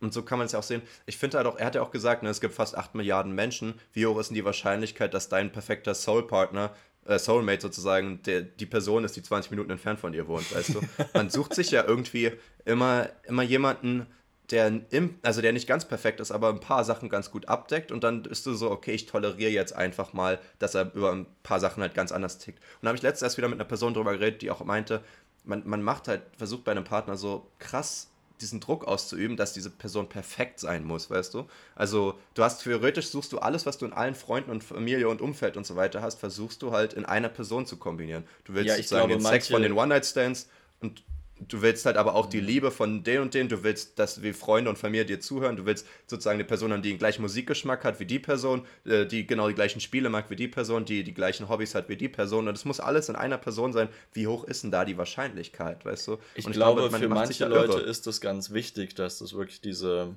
S3: Und so kann man es ja auch sehen. Ich finde halt auch, er hat ja auch gesagt, ne, es gibt fast 8 Milliarden Menschen. Wie hoch ist denn die Wahrscheinlichkeit, dass dein perfekter Soul-Partner, äh, Soulmate sozusagen, der, die Person ist, die 20 Minuten entfernt von dir wohnt, weißt du? Man sucht sich ja irgendwie immer, immer jemanden, der, im, also der nicht ganz perfekt ist, aber ein paar Sachen ganz gut abdeckt und dann bist du so, okay, ich toleriere jetzt einfach mal, dass er über ein paar Sachen halt ganz anders tickt. Und da habe ich letztens erst wieder mit einer Person drüber geredet, die auch meinte, man, man macht halt, versucht bei einem Partner so krass diesen Druck auszuüben, dass diese Person perfekt sein muss, weißt du? Also du hast theoretisch suchst du alles, was du in allen Freunden und Familie und Umfeld und so weiter hast, versuchst du halt in einer Person zu kombinieren. Du willst ja, sozusagen glaube, den Sex von den One-Night-Stands und du willst halt aber auch die Liebe von den und den, du willst, dass wie Freunde und Familie dir zuhören, du willst sozusagen eine Person haben, die den gleichen Musikgeschmack hat wie die Person, äh, die genau die gleichen Spiele mag wie die Person, die die gleichen Hobbys hat wie die Person und es muss alles in einer Person sein. Wie hoch ist denn da die Wahrscheinlichkeit, weißt du?
S2: Ich,
S3: ich
S2: glaube, glaube für manche Leute ist es ganz wichtig, dass das wirklich diese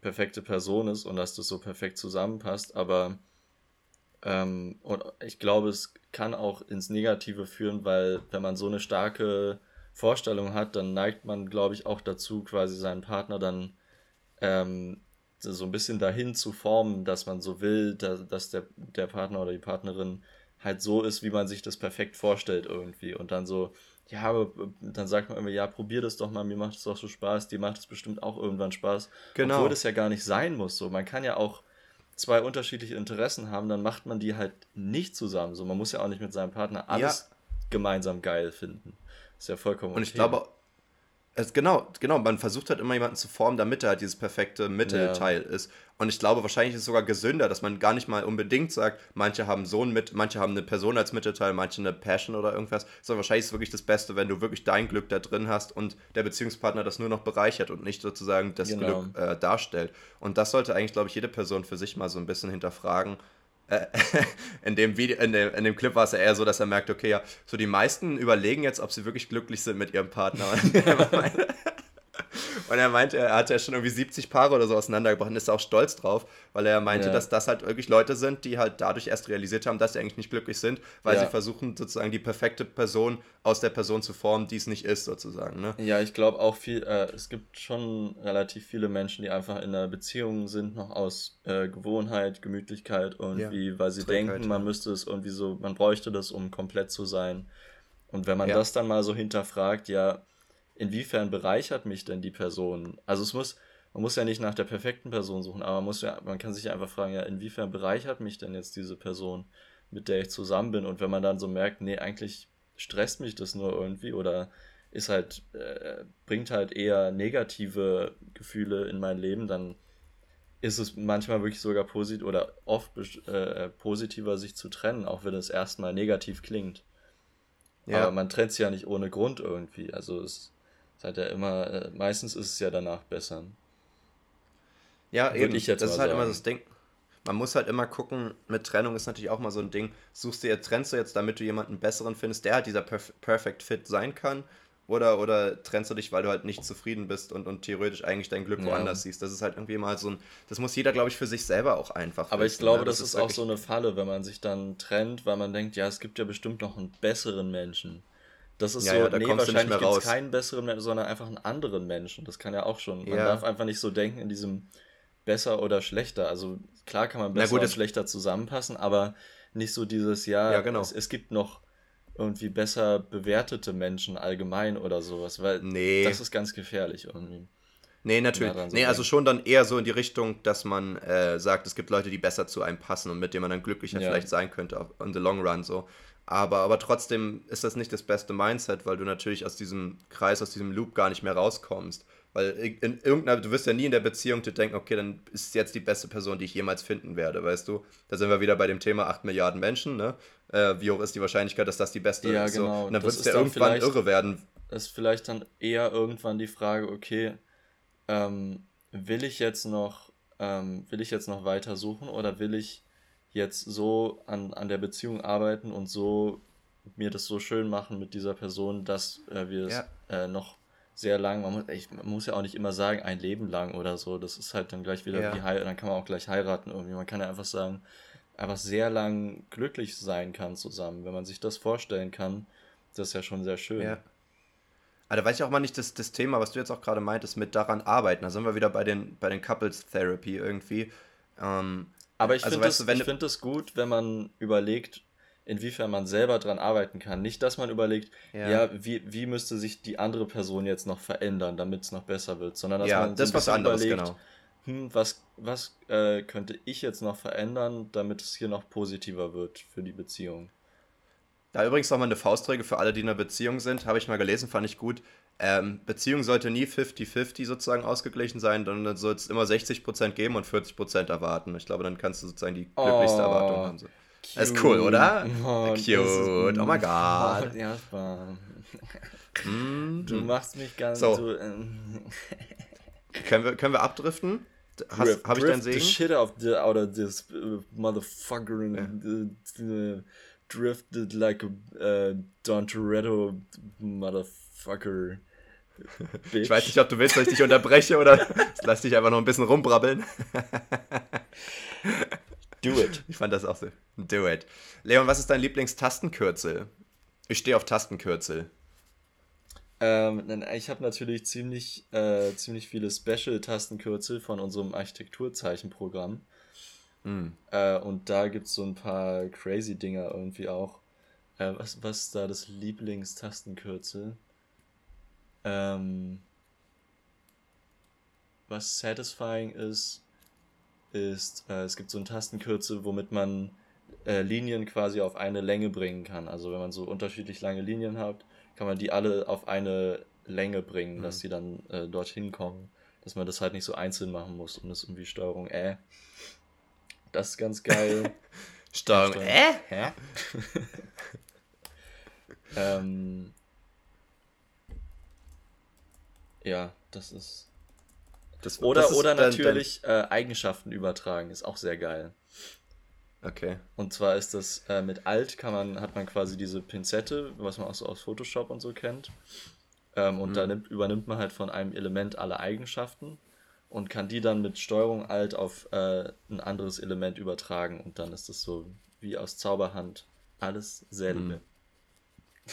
S2: perfekte Person ist und dass das so perfekt zusammenpasst, aber ähm, und ich glaube, es kann auch ins Negative führen, weil wenn man so eine starke Vorstellung hat, dann neigt man, glaube ich, auch dazu, quasi seinen Partner dann ähm, so ein bisschen dahin zu formen, dass man so will, dass, dass der, der Partner oder die Partnerin halt so ist, wie man sich das perfekt vorstellt irgendwie. Und dann so, ja, aber dann sagt man immer, ja, probier das doch mal, mir macht es doch so Spaß, dir macht es bestimmt auch irgendwann Spaß. Genau. Obwohl das ja gar nicht sein muss. So, man kann ja auch zwei unterschiedliche Interessen haben, dann macht man die halt nicht zusammen. So, man muss ja auch nicht mit seinem Partner alles ja. gemeinsam geil finden. Ist ja vollkommen
S3: Und ich glaube, es, genau, genau, man versucht halt immer jemanden zu formen, damit er halt dieses perfekte Mittelteil ja. ist. Und ich glaube, wahrscheinlich ist es sogar gesünder, dass man gar nicht mal unbedingt sagt, manche haben so ein mit, manche haben eine Person als Mittelteil, manche eine Passion oder irgendwas, sondern wahrscheinlich ist es wirklich das Beste, wenn du wirklich dein Glück da drin hast und der Beziehungspartner das nur noch bereichert und nicht sozusagen das genau. Glück äh, darstellt. Und das sollte eigentlich, glaube ich, jede Person für sich mal so ein bisschen hinterfragen äh, in, dem Video, in, dem, in dem Clip war es ja eher so, dass er merkt, okay, ja, so die meisten überlegen jetzt, ob sie wirklich glücklich sind mit ihrem Partner. Und er meinte, er hat ja schon irgendwie 70 Paare oder so auseinandergebracht und ist auch stolz drauf, weil er meinte, ja. dass das halt wirklich Leute sind, die halt dadurch erst realisiert haben, dass sie eigentlich nicht glücklich sind, weil ja. sie versuchen sozusagen die perfekte Person aus der Person zu formen, die es nicht ist, sozusagen. Ne?
S2: Ja, ich glaube auch viel, äh, es gibt schon relativ viele Menschen, die einfach in einer Beziehung sind, noch aus äh, Gewohnheit, Gemütlichkeit irgendwie, ja. weil sie Trägheit, denken, man müsste es irgendwie so, man bräuchte das, um komplett zu sein. Und wenn man das dann mal so hinterfragt, ja, inwiefern bereichert mich denn die Person? Also es muss, man muss ja nicht nach der perfekten Person suchen, aber man muss ja, man kann sich ja einfach fragen, ja, inwiefern bereichert mich denn jetzt diese Person, mit der ich zusammen bin? Und wenn man dann so merkt, nee, eigentlich stresst mich das nur irgendwie oder ist halt, äh, bringt halt eher negative Gefühle in mein Leben, dann ist es manchmal wirklich sogar positiv oder oft äh, positiver, sich zu trennen, auch wenn es erstmal negativ klingt. Ja. Aber man trennt sich ja nicht ohne Grund irgendwie. Also es Seid ja immer, äh, meistens ist es ja danach besser.
S3: Ja, Würde eben. Ich jetzt das ist halt sagen. immer das Ding. man muss halt immer gucken, mit Trennung ist natürlich auch mal so ein Ding, suchst du jetzt, trennst du jetzt, damit du jemanden besseren findest, der halt dieser Perf Perfect Fit sein kann, oder, oder trennst du dich, weil du halt nicht zufrieden bist und, und theoretisch eigentlich dein Glück woanders siehst. Das ist halt irgendwie mal so ein, das muss jeder, glaube ich, für sich selber auch einfach
S2: Aber wissen, ich glaube, ne? das, das, ist auch so eine Falle, wenn man sich dann trennt, weil man denkt, ja, es gibt ja bestimmt noch einen besseren Menschen. Das ist ja, so, ja, da nee, wahrscheinlich gibt es keinen besseren Menschen, sondern einfach einen anderen Menschen. Das kann ja auch schon. Man ja. darf einfach nicht so denken in diesem besser oder schlechter. Also klar kann man besser oder schlechter zusammenpassen, aber nicht so dieses, ja, ja genau. es, es gibt noch irgendwie besser bewertete Menschen allgemein oder sowas, weil nee. das ist ganz gefährlich irgendwie.
S3: Nee, natürlich. So nee, also schon dann eher so in die Richtung, dass man äh, sagt, es gibt Leute, die besser zu einem passen und mit denen man dann glücklicher ja. vielleicht sein könnte on the long run so. Aber, aber trotzdem ist das nicht das beste Mindset, weil du natürlich aus diesem Kreis, aus diesem Loop gar nicht mehr rauskommst. Weil in irgendeiner, du wirst ja nie in der Beziehung zu denken, okay, dann ist jetzt die beste Person, die ich jemals finden werde, weißt du? Da sind wir wieder bei dem Thema 8 Milliarden Menschen, ne? Äh, wie hoch ist die Wahrscheinlichkeit, dass das die beste ja, ist? Ja, genau. So. Und dann wird es ja
S2: irgendwann irre werden. Ist vielleicht dann eher irgendwann die Frage, okay, ähm, will ich jetzt noch, ähm, will ich jetzt noch weiter suchen oder will ich jetzt so an, an der Beziehung arbeiten und so mir das so schön machen mit dieser Person, dass äh, wir ja. es äh, noch sehr lang, man muss, ich, man muss ja auch nicht immer sagen, ein Leben lang oder so, das ist halt dann gleich wieder ja. wie heiraten, dann kann man auch gleich heiraten irgendwie. Man kann ja einfach sagen, einfach sehr lang glücklich sein kann zusammen. Wenn man sich das vorstellen kann, das ist ja schon sehr schön. Ja.
S3: Aber da weiß ich auch mal nicht das, das Thema, was du jetzt auch gerade meintest, mit daran arbeiten. Da sind wir wieder bei den, bei den Couples Therapy irgendwie. Ähm,
S2: aber ich also, finde es weißt du, find gut, wenn man überlegt, inwiefern man selber dran arbeiten kann. Nicht, dass man überlegt, ja, ja wie, wie müsste sich die andere Person jetzt noch verändern, damit es noch besser wird, sondern dass ja, man das was anderes, überlegt, genau. hm, was, was äh, könnte ich jetzt noch verändern, damit es hier noch positiver wird für die Beziehung.
S3: Da übrigens nochmal eine Faustregel für alle, die in einer Beziehung sind, habe ich mal gelesen, fand ich gut. Ähm, Beziehung sollte nie 50-50 sozusagen ausgeglichen sein, sondern soll es immer 60% geben und 40% erwarten. Ich glaube, dann kannst du sozusagen die glücklichste oh, Erwartung haben. So. Das ist cool, oder? Oh, Cute. Oh mein Gott. Ja, mm. Du machst mich ganz so. so ähm. können, wir, können wir abdriften? Habe ich deinen Segen? the shit out of, this uh, motherfucker and ja. uh,
S2: drifted like a uh, Don Toretto motherfucker.
S3: Ich weiß nicht, ob du willst, dass ich dich unterbreche oder lass dich einfach noch ein bisschen rumbrabbeln. Do it. Ich fand das auch so. Do it. Leon, was ist dein Lieblingstastenkürzel? Ich stehe auf Tastenkürzel.
S2: Ähm, ich habe natürlich ziemlich, äh, ziemlich viele Special-Tastenkürzel von unserem Architekturzeichenprogramm. Mm. Äh, und da gibt es so ein paar crazy Dinger irgendwie auch. Äh, was, was ist da das Lieblingstastenkürzel? Ähm, was satisfying ist, ist, äh, es gibt so ein Tastenkürzel, womit man äh, Linien quasi auf eine Länge bringen kann. Also wenn man so unterschiedlich lange Linien hat, kann man die alle auf eine Länge bringen, mhm. dass sie dann äh, dorthin kommen. Dass man das halt nicht so einzeln machen muss und das irgendwie Steuerung äh. Das ist ganz geil. Steuerung äh? Hä? ähm, ja, das ist das, oder das oder natürlich dann, äh, Eigenschaften übertragen, ist auch sehr geil. Okay. Und zwar ist das äh, mit Alt kann man, hat man quasi diese Pinzette, was man auch so aus Photoshop und so kennt. Ähm, und mhm. da nimmt, übernimmt man halt von einem Element alle Eigenschaften und kann die dann mit Steuerung Alt auf äh, ein anderes Element übertragen. Und dann ist das so wie aus Zauberhand. Alles selbe. Mhm.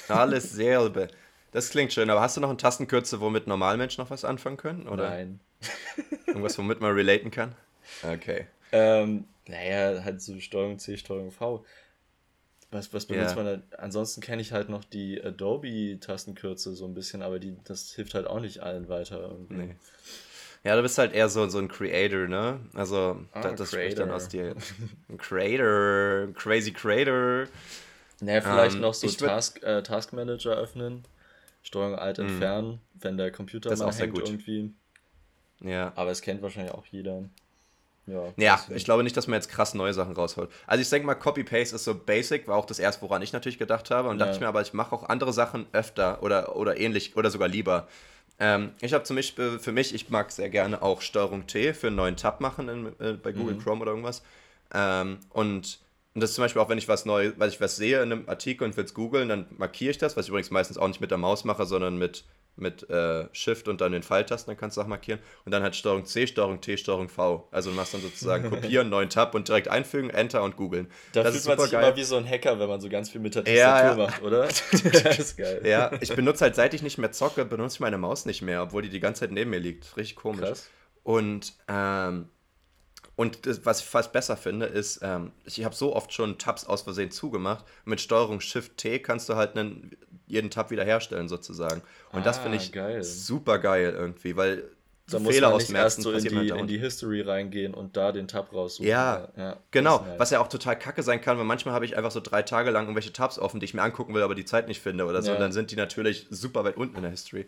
S3: Alles selbe. Das klingt schön, aber hast du noch einen Tastenkürzel, womit Normalmenschen noch was anfangen können? Oder? Nein. Irgendwas, womit man relaten kann?
S2: Okay. Ähm, naja, halt so Steuerung C, Steuerung V. Was, was benutzt yeah. man da? Ansonsten kenne ich halt noch die Adobe-Tastenkürze so ein bisschen, aber die, das hilft halt auch nicht allen weiter. Irgendwie. Nee.
S3: Ja, du bist halt eher so, so ein Creator, ne? Also, ah, das, das spricht dann aus dir. Ein Creator, crazy Creator.
S2: Naja, vielleicht ähm, noch so Task, äh, Task Manager öffnen, Steuerung Alt mhm. entfernen, wenn der Computer das mal hängt irgendwie. Ja. Aber es kennt wahrscheinlich auch jeder.
S3: Ja, ja ich glaube nicht, dass man jetzt krass neue Sachen rausholt. Also ich denke mal, Copy-Paste ist so basic, war auch das erste, woran ich natürlich gedacht habe. Und ja. dachte ich mir, aber ich mache auch andere Sachen öfter oder, oder ähnlich oder sogar lieber. Ähm, ich habe zum Beispiel für mich, ich mag sehr gerne auch Steuerung T für einen neuen Tab machen in, äh, bei Google mhm. Chrome oder irgendwas. Ähm, und, und das ist zum Beispiel auch, wenn ich was neu, weil ich was sehe in einem Artikel und will es googeln, dann markiere ich das, was ich übrigens meistens auch nicht mit der Maus mache, sondern mit, mit äh, Shift und dann den Pfeiltasten, dann kannst du auch markieren. Und dann halt Steuerung C, Steuerung T, Steuerung V. Also du machst dann sozusagen kopieren, neuen Tab und direkt einfügen, Enter und googeln.
S2: Da
S3: das
S2: fühlt man sich
S3: geil.
S2: immer wie so ein Hacker, wenn man so ganz viel mit der
S3: Ja,
S2: Tastatur
S3: ja.
S2: macht, oder? das ist geil.
S3: Ja, ich benutze halt, seit ich nicht mehr zocke, benutze ich meine Maus nicht mehr, obwohl die die ganze Zeit neben mir liegt. Richtig komisch.
S2: Krass.
S3: Und, ähm, und das, was ich fast besser finde, ist, ähm, ich habe so oft schon Tabs aus Versehen zugemacht. Mit Steuerung Shift T kannst du halt einen, jeden Tab wiederherstellen sozusagen. Und das
S2: Ah,
S3: finde ich
S2: geil.
S3: super geil irgendwie, weil
S2: Da muss
S3: Fehler
S2: man nicht erst
S3: ausmerzen
S2: so in
S3: passieren halt
S2: die, in die History reingehen und da den Tab raussuchen.
S3: Ja,
S2: ja
S3: Genau,
S2: das nice.
S3: was ja auch total kacke sein kann, weil manchmal habe ich einfach so drei Tage lang irgendwelche Tabs offen, die ich mir angucken will, aber die Zeit nicht finde oder so.
S2: Ja.
S3: Und dann sind die natürlich super weit unten in der History.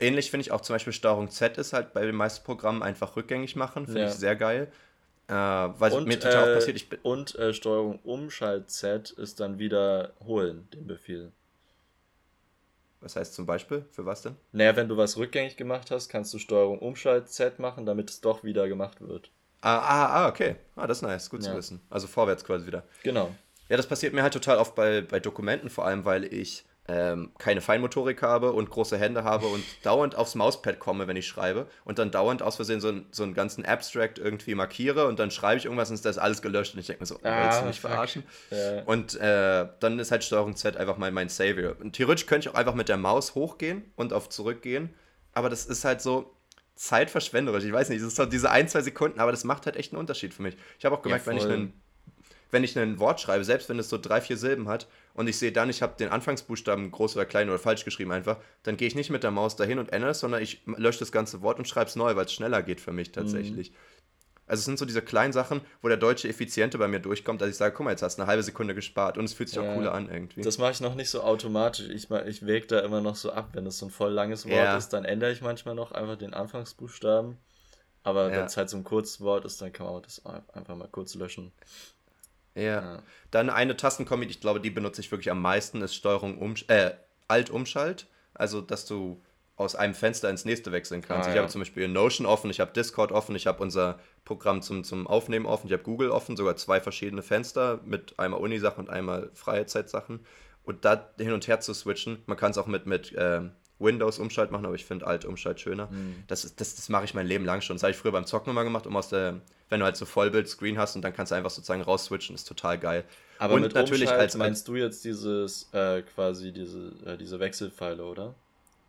S3: Ähnlich finde ich auch zum Beispiel Steuerung Z ist halt bei den meisten Programmen einfach rückgängig machen. Finde
S2: Ja.
S3: ich sehr geil. Äh, was
S2: Und,
S3: mir total
S2: äh,
S3: auch passiert, ich bin.
S2: und äh, Steuerung Umschalt Z ist dann wieder holen, den Befehl.
S3: Was heißt zum Beispiel? Für was denn?
S2: Naja, wenn du was rückgängig gemacht hast, kannst du Steuerung Umschalt Z machen, damit es doch wieder gemacht wird.
S3: Ah, ah, ah, okay. Ah, das ist nice. Gut
S2: Ja.
S3: zu wissen. Also vorwärts quasi wieder.
S2: Genau.
S3: Ja, das passiert mir halt total oft bei, bei Dokumenten, vor allem, weil ich ähm, keine Feinmotorik habe und große Hände habe und dauernd aufs Mauspad komme, wenn ich schreibe und dann dauernd aus Versehen so, einen- so einen ganzen Abstract irgendwie markiere und dann schreibe ich irgendwas und ist das alles gelöscht und ich denke mir so,
S2: Ah,
S3: willst du mich
S2: fuck.
S3: verarschen?
S2: Ja.
S3: Und äh, dann ist halt Steuerung Z einfach mal mein Savior. Und theoretisch könnte ich auch einfach mit der Maus hochgehen und auf zurückgehen, aber das ist halt so zeitverschwenderisch. Ich weiß nicht, das ist so diese ein, zwei Sekunden, aber das macht halt echt einen Unterschied für mich. Ich habe auch gemerkt, wenn ich einen wenn ich ein Wort schreibe, selbst wenn es so drei, vier Silben hat und ich sehe dann, ich habe den Anfangsbuchstaben groß oder klein oder falsch geschrieben einfach, dann gehe ich nicht mit der Maus dahin und ändere es, sondern ich lösche das ganze Wort und schreibe es neu, weil es schneller geht für mich tatsächlich. Also es sind so diese kleinen Sachen, wo der deutsche Effiziente bei mir durchkommt, dass ich sage, guck mal, jetzt hast du eine halbe Sekunde gespart und es fühlt sich auch
S2: Ja.
S3: cooler an irgendwie.
S2: Das mache ich noch nicht so automatisch. Ich, ich wäge da immer noch so ab. Wenn es so ein voll langes Wort
S3: Ja.
S2: ist, dann ändere ich manchmal noch einfach den Anfangsbuchstaben. Aber
S3: Ja.
S2: wenn es halt so ein kurzes Wort ist, dann kann man auch das einfach mal kurz löschen.
S3: Ja.
S2: Ja.
S3: Dann eine Tastenkombi, ich glaube, die benutze ich wirklich am meisten, ist Steuerung um, äh, Alt-Umschalt. Also, dass du aus einem Fenster ins nächste wechseln kannst.
S2: Ah,
S3: ich
S2: ja.
S3: habe zum Beispiel Notion offen, ich habe Discord offen, ich habe unser Programm zum, zum Aufnehmen offen, ich habe Google offen, sogar zwei verschiedene Fenster mit einmal Uni-Sachen und einmal Freizeitsachen. Und da hin und her zu switchen, man kann es auch mit, mit ähm, Windows-Umschalt machen, aber ich finde Alt-Umschalt schöner.
S2: Mhm.
S3: Das, das, das mache ich mein Leben lang schon. Das habe ich früher beim Zocken immer gemacht, um aus der, wenn du halt so Vollbild-Screen hast und dann kannst du einfach sozusagen rausswitchen, ist total geil.
S2: Aber
S3: und
S2: mit
S3: natürlich als, als
S2: meinst du jetzt dieses, äh, quasi diese, äh, diese Wechselpfeile, oder?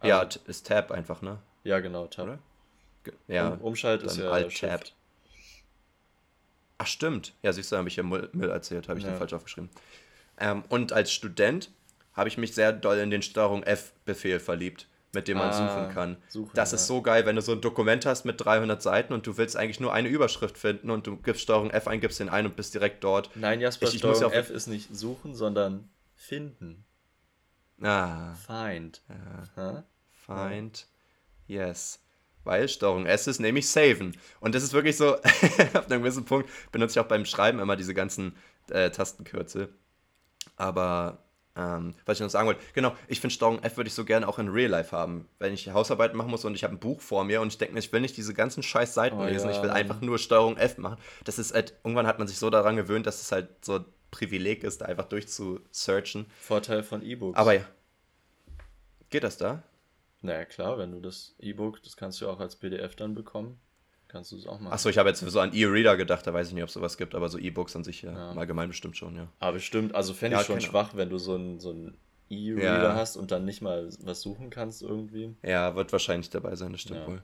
S3: Ja,
S2: Also-
S3: t- ist Tab einfach, ne?
S2: Ja, genau, Tab.
S3: Oder? Ja.
S2: Um, Umschalt ist ja
S3: Alt-Tab. Ach, stimmt. Ja, siehst du, habe ich ja Müll, Müll erzählt, habe ich
S2: Ja.
S3: den falsch aufgeschrieben. Ähm, und als Student habe ich mich sehr doll in den Steuerung F-Befehl verliebt, mit dem man
S2: Ah,
S3: suchen kann.
S2: suchen,
S3: das
S2: ja.
S3: ist so geil, wenn du so ein Dokument hast mit 300 Seiten und du willst eigentlich nur eine Überschrift finden und du gibst Steuerung F ein, gibst den ein und bist direkt dort.
S2: Nein, Jasper,
S3: Ich- ich
S2: Steuerung
S3: ja
S2: F ist nicht suchen, sondern finden.
S3: Ah,
S2: Find. Ja.
S3: Find. Yes. Weil Steuerung S ist nämlich Saven. Und das ist wirklich so, auf einem gewissen Punkt benutze ich auch beim Schreiben immer diese ganzen äh, Tastenkürzel. Aber, ähm, was ich noch sagen wollte, genau, ich finde Steuerung F würde ich so gerne auch in Real Life haben. Wenn ich Hausarbeit machen muss und ich habe ein Buch vor mir und ich denke mir, ich will nicht diese ganzen scheiß Seiten
S2: Oh
S3: lesen,
S2: ja,
S3: ich will einfach nur Steuerung F machen. Das ist halt, irgendwann hat man sich so daran gewöhnt, dass es halt so ein Privileg ist, da einfach durchzusearchen.
S2: Vorteil von E-Books.
S3: Aber ja. Geht das da?
S2: Naja, klar, wenn du das E-Book, das kannst du auch als PDF dann bekommen, kannst du es auch machen.
S3: Achso, ich habe jetzt so an E-Reader gedacht, da weiß ich nicht, ob es sowas gibt, aber so E-Books an sich ja,
S2: Ja.
S3: im Allgemeinen bestimmt schon, ja.
S2: Aber bestimmt, also fände
S3: Ja,
S2: ich schon
S3: keine
S2: schwach, wenn du so einen so einen E-Reader
S3: Ja.
S2: hast und dann nicht mal was suchen kannst irgendwie.
S3: Ja, wird wahrscheinlich dabei sein, das stimmt wohl.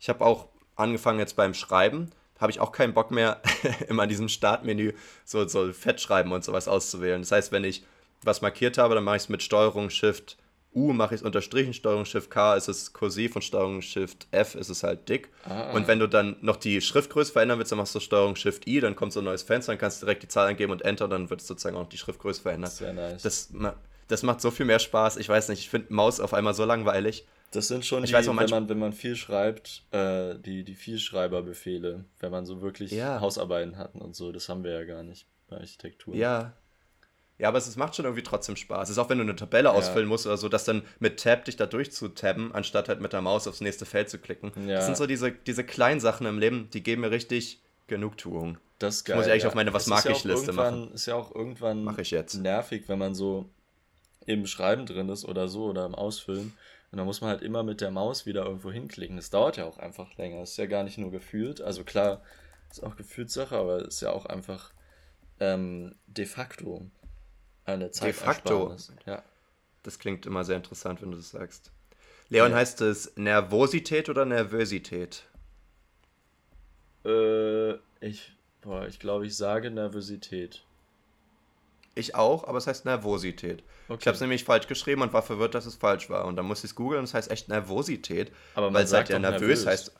S3: Ich habe auch angefangen jetzt beim Schreiben, habe ich auch keinen Bock mehr, immer an diesem Startmenü so, so Fettschreiben und sowas auszuwählen. Das heißt, wenn ich was markiert habe, dann mache ich es mit Steuerung Shift U, mache ich es unterstrichen, Steuerung Shift K ist es kursiv und Steuerung Shift F ist es halt dick.
S2: Ah.
S3: Und wenn du dann noch die Schriftgröße verändern willst, dann machst du Steuerung Shift I, dann kommt so ein neues Fenster, dann kannst du direkt die Zahl eingeben und Enter, dann wird sozusagen auch noch die Schriftgröße verändert.
S2: Sehr nice. Das,
S3: Das, ma- das macht so viel mehr Spaß. Ich weiß nicht, ich finde Maus auf einmal so langweilig.
S2: sind schon
S3: Ich
S2: die,
S3: weiß
S2: wenn, man, wenn man viel schreibt, äh, die, die Vielschreiberbefehle, wenn man so wirklich
S3: Ja.
S2: Hausarbeiten hat und so, das haben wir ja gar nicht bei Architektur.
S3: Ja. Ja, aber es, es macht schon irgendwie trotzdem Spaß. Es ist auch, wenn du eine Tabelle ausfüllen musst oder so, dass dann mit Tab dich da durchzutabben, anstatt halt mit der Maus aufs nächste Feld zu klicken.
S2: Ja.
S3: Das sind so diese, diese kleinen Sachen im Leben, die geben mir richtig Genugtuung.
S2: Das ist
S3: geil. muss ich eigentlich ja. auf meine Was mag ich Liste
S2: machen. Ist ja auch irgendwann
S3: Mach ich jetzt.
S2: nervig, wenn man so im Schreiben drin ist oder so oder im Ausfüllen. Und dann muss man halt immer mit der Maus wieder irgendwo hinklicken. Das dauert ja auch einfach länger. Das ist ja gar nicht nur gefühlt. Also klar, ist auch Gefühlssache, aber ist ja auch einfach ähm, de facto eine Zeit. De facto?
S3: Ja. Das klingt immer sehr interessant, wenn du das sagst. Leon, ja. heißt es Nervosität oder Nervosität?
S2: Äh, ich, boah, ich glaube, ich sage Nervosität.
S3: Ich auch, aber es heißt Nervosität. Okay. Ich habe es nämlich falsch geschrieben und war verwirrt, dass es falsch war. Und dann musste ich es googeln und es heißt echt Nervosität. Aber man weil es halt ja nervös, nervös heißt.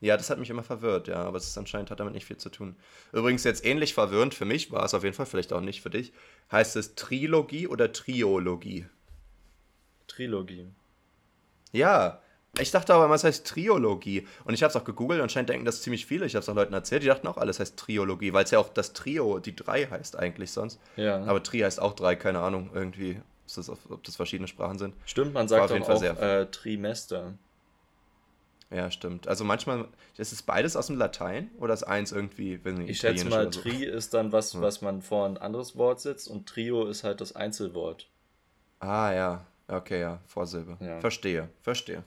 S3: Ja, das hat mich immer verwirrt, ja, aber es ist anscheinend hat damit nicht viel zu tun. Übrigens jetzt ähnlich verwirrend für mich war es auf jeden Fall, vielleicht auch nicht für dich. Heißt es Trilogie oder Triologie?
S2: Trilogie.
S3: Ja, ich dachte aber immer, es heißt Triologie. Und ich habe es auch gegoogelt und scheint denken, dass ziemlich viele. Ich habe es auch Leuten erzählt, die dachten auch, alles heißt Triologie, weil es ja auch das Trio, die drei heißt eigentlich sonst. Ja. Aber Tri heißt auch drei, keine Ahnung, irgendwie, das, ob das verschiedene Sprachen sind.
S2: Stimmt, man sagt auch, auch äh, Trimester.
S3: Ja, stimmt. Also manchmal, ist es beides aus dem Latein oder ist eins irgendwie,
S2: wenn ich schätze mal, so. Tri ist dann was, ja. was man vor ein anderes Wort setzt und Trio ist halt das Einzelwort.
S3: Ah, ja. Okay, ja, Vorsilbe. Ja. Verstehe, verstehe.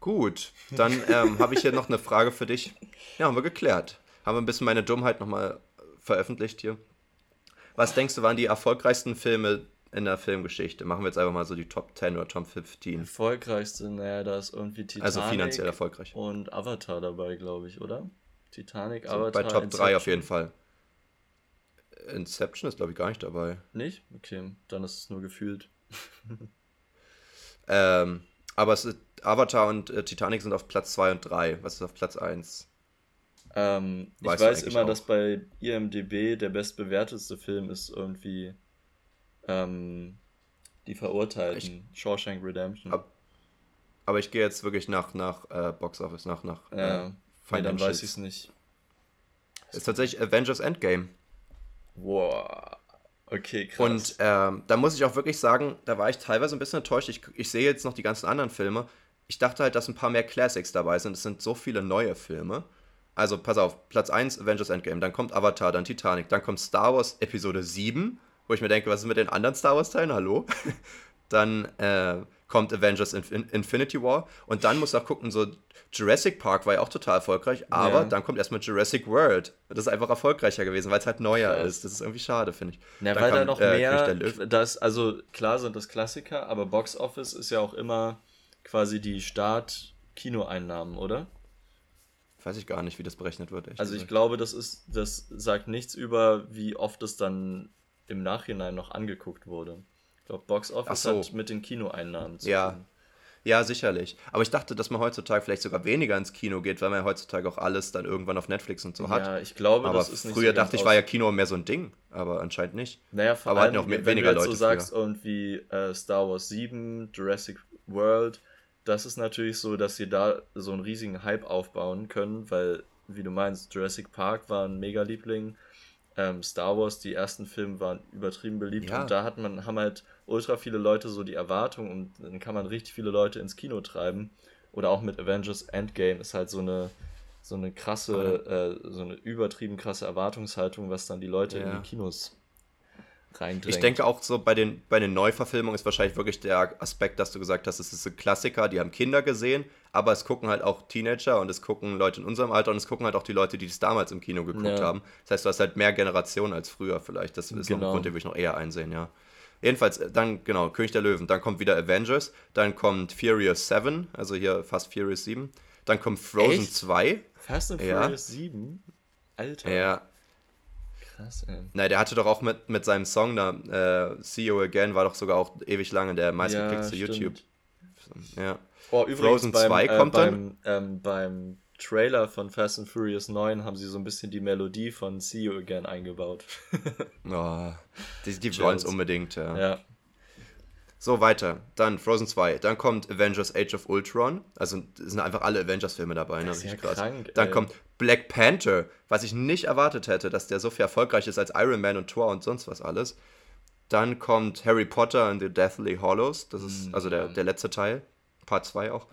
S3: Gut, dann ähm, habe ich hier noch eine Frage für dich. Ja, haben wir geklärt. Haben wir ein bisschen meine Dummheit nochmal veröffentlicht hier. Was denkst du, waren die erfolgreichsten Filme in der Filmgeschichte? Machen wir jetzt einfach mal so die Top 10 oder Top 15.
S2: Erfolgreichste, naja, da ist irgendwie
S3: Titanic. Also finanziell erfolgreich.
S2: Und Avatar dabei, glaube ich, oder? Titanic,
S3: so, Avatar. Bei Top Inception. 3 auf jeden Fall. Inception ist, glaube ich, gar nicht dabei.
S2: Nicht? Okay, dann ist es nur gefühlt.
S3: ähm, aber es ist, Avatar und äh, Titanic sind auf Platz 2 und 3. Was ist auf Platz 1?
S2: Ähm, ich weiß immer, auch. dass bei IMDB der bestbewertetste Film ist irgendwie ähm, Die Verurteilten, ich, Shawshank Redemption.
S3: Ab, aber ich gehe jetzt wirklich nach, nach äh, Box Office, nach, nach
S2: ja, äh, nee, dann weiß ich es nicht.
S3: Ist tatsächlich Avengers Endgame.
S2: Wow. Okay,
S3: krass. Und ähm, da muss ich auch wirklich sagen, da war ich teilweise ein bisschen enttäuscht. Ich, ich sehe jetzt noch die ganzen anderen Filme. Ich dachte halt, dass ein paar mehr Classics dabei sind. Es sind so viele neue Filme. Also, pass auf, Platz 1 Avengers Endgame, dann kommt Avatar, dann Titanic, dann kommt Star Wars Episode 7, wo ich mir denke, was ist mit den anderen Star Wars-Teilen? Hallo? dann äh, kommt Avengers Infin Infinity War und dann muss auch gucken, so Jurassic Park war ja auch total erfolgreich, aber ja. dann kommt erstmal Jurassic World. Das ist einfach erfolgreicher gewesen, weil es halt neuer ist. Das ist irgendwie schade, finde ich.
S2: Ja, dann weil kam, da noch äh, mehr, das, also klar sind das Klassiker, aber Box Office ist ja auch immer quasi die Start-Kinoeinnahmen, oder?
S3: Weiß ich gar nicht, wie das berechnet wird.
S2: also ich glaube, das ist, das sagt nichts über, wie oft es dann im Nachhinein noch angeguckt wurde. Ich glaube, Box Office so. hat mit den Kinoeinnahmen
S3: zu ja. tun. Ja, sicherlich. Aber ich dachte, dass man heutzutage vielleicht sogar weniger ins Kino geht, weil man ja heutzutage auch alles dann irgendwann auf Netflix und so hat. Ja,
S2: ich glaube,
S3: aber das ist nicht Früher so dachte ich, war ja Kino mehr so ein Ding, aber anscheinend nicht.
S2: Naja, vor
S3: aber
S2: allem, auch wenn weniger du jetzt Leute so sagst, früher. irgendwie äh, Star Wars 7, Jurassic World, das ist natürlich so, dass sie da so einen riesigen Hype aufbauen können, weil, wie du meinst, Jurassic Park war ein Mega-Liebling ähm, Star Wars, die ersten Filme waren übertrieben beliebt ja. und da hat man, haben halt ultra viele Leute so die Erwartung und dann kann man richtig viele Leute ins Kino treiben. Oder auch mit Avengers Endgame ist halt so eine, so eine krasse, äh, so eine übertrieben krasse Erwartungshaltung, was dann die Leute ja. in die Kinos
S3: reindrängt. Ich denke auch so bei den, bei den Neuverfilmungen ist wahrscheinlich wirklich der Aspekt, dass du gesagt hast, es ist ein Klassiker, die haben Kinder gesehen, aber es gucken halt auch Teenager und es gucken Leute in unserem Alter und es gucken halt auch die Leute, die es damals im Kino geguckt ja. haben. Das heißt, du hast halt mehr Generationen als früher vielleicht. Das ist genau. noch ein Grund, den würde ich noch eher einsehen, ja. Jedenfalls, äh, dann, genau, König der Löwen. Dann kommt wieder Avengers. Dann kommt Furious 7, also hier fast Furious 7. Dann kommt Frozen Echt? 2.
S2: Fast and ja. Furious 7? Alter.
S3: Ja, Krass, ey. Na, der hatte doch auch mit, mit seinem Song da, äh, See You Again, war doch sogar auch ewig lange der meistgeklickte ja, YouTube. Ja.
S2: Oh, übrigens Frozen beim, 2 äh, kommt beim, dann. Ähm, beim Trailer von Fast and Furious 9 haben sie so ein bisschen die Melodie von See You Again eingebaut.
S3: oh, die, die wollen es unbedingt, ja.
S2: ja.
S3: So, weiter. Dann Frozen 2. Dann kommt Avengers Age of Ultron. Also sind einfach alle Avengers-Filme dabei. Ne? Das ist ja krass. Krank, Dann kommt Black Panther, was ich nicht erwartet hätte, dass der so viel erfolgreich ist als Iron Man und Thor und sonst was alles. Dann kommt Harry Potter and the Deathly Hollows. Das ist mm, also der, der letzte Teil. Part 2 auch.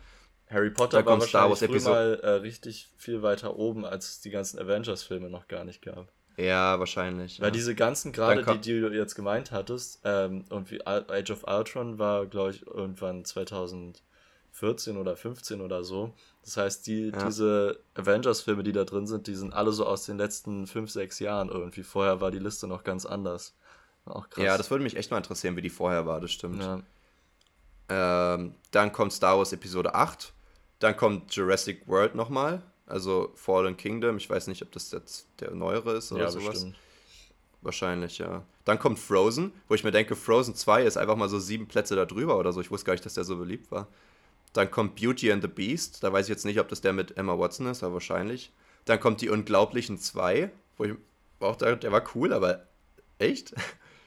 S2: Harry Potter war wahrscheinlich früher mal äh, richtig viel weiter oben, als es die ganzen Avengers-Filme noch gar nicht gab.
S3: Ja, wahrscheinlich.
S2: Weil ja. diese ganzen, gerade die, die du jetzt gemeint hattest, ähm, irgendwie Age of Ultron war, glaube ich, irgendwann 2014 oder 15 oder so. Das heißt, die, ja. diese Avengers-Filme, die da drin sind, die sind alle so aus den letzten 5, 6 Jahren irgendwie. Vorher war die Liste noch ganz anders.
S3: Auch krass. Ja, das würde mich echt mal interessieren, wie die vorher war, das stimmt. Ja. Ähm, dann kommt Star Wars Episode 8. Dann kommt Jurassic World nochmal. Also Fallen Kingdom. Ich weiß nicht, ob das jetzt der neuere ist oder ja, sowas. Bestimmt. Wahrscheinlich, ja. Dann kommt Frozen, wo ich mir denke, Frozen 2 ist einfach mal so sieben Plätze da drüber oder so. Ich wusste gar nicht, dass der so beliebt war. Dann kommt Beauty and the Beast. Da weiß ich jetzt nicht, ob das der mit Emma Watson ist, aber wahrscheinlich. Dann kommt die Unglaublichen 2, wo ich auch da, der war cool, aber echt?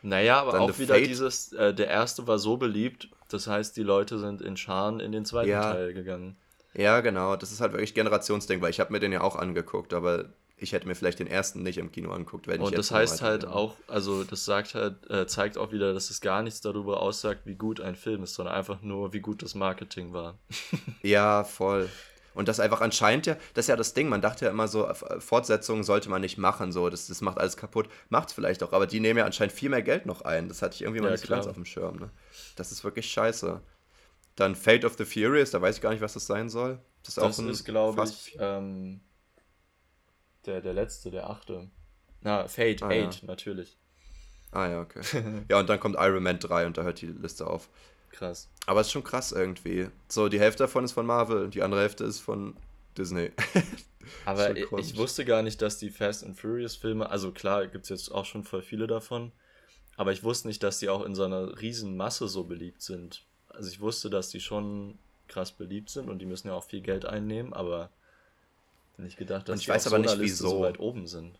S2: Naja, aber Dann auch wieder Fate. dieses, äh, der erste war so beliebt, das heißt, die Leute sind in Scharen in den zweiten ja. Teil gegangen.
S3: Ja, genau. Das ist halt wirklich Generationsding, weil ich habe mir den ja auch angeguckt, aber ich hätte mir vielleicht den ersten nicht im Kino angeguckt, wenn
S2: Und ich das heißt halt bin. auch, also das sagt halt, äh, zeigt auch wieder, dass es gar nichts darüber aussagt, wie gut ein Film ist, sondern einfach nur, wie gut das Marketing war.
S3: ja, voll. Und das einfach anscheinend ja, das ist ja das Ding, man dachte ja immer so, Fortsetzungen sollte man nicht machen, so, das, das macht alles kaputt. Macht es vielleicht auch, aber die nehmen ja anscheinend viel mehr Geld noch ein. Das hatte ich irgendwie mal ja, nicht klar. ganz auf dem Schirm. Ne? Das ist wirklich scheiße. Dann Fate of the Furious, da weiß ich gar nicht, was das sein soll.
S2: Das ist, das ist glaube ich, ähm, der, der letzte, der achte. Na, Fate, ah, 8, ja. natürlich.
S3: Ah ja, okay. ja, und dann kommt Iron Man 3 und da hört die Liste auf. Krass. Aber es ist schon krass irgendwie. So, die Hälfte davon ist von Marvel und die andere Hälfte ist von Disney.
S2: Aber ich, ich wusste gar nicht, dass die Fast and Furious Filme, also klar, gibt es jetzt auch schon voll viele davon, aber ich wusste nicht, dass die auch in so einer riesen Masse so beliebt sind also ich wusste, dass die schon krass beliebt sind und die müssen ja auch viel Geld einnehmen, aber nicht gedacht, dass
S3: ich die weiß aber so nicht, wieso
S2: so weit oben sind.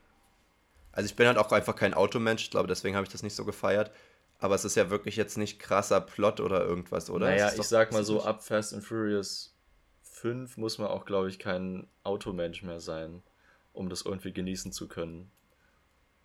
S3: Also ich bin halt auch einfach kein Automensch, ich glaube, deswegen habe ich das nicht so gefeiert. Aber es ist ja wirklich jetzt nicht krasser Plot oder irgendwas, oder?
S2: Naja, ich sag mal so, ab Fast and Furious 5 muss man auch, glaube ich, kein Automensch mehr sein, um das irgendwie genießen zu können.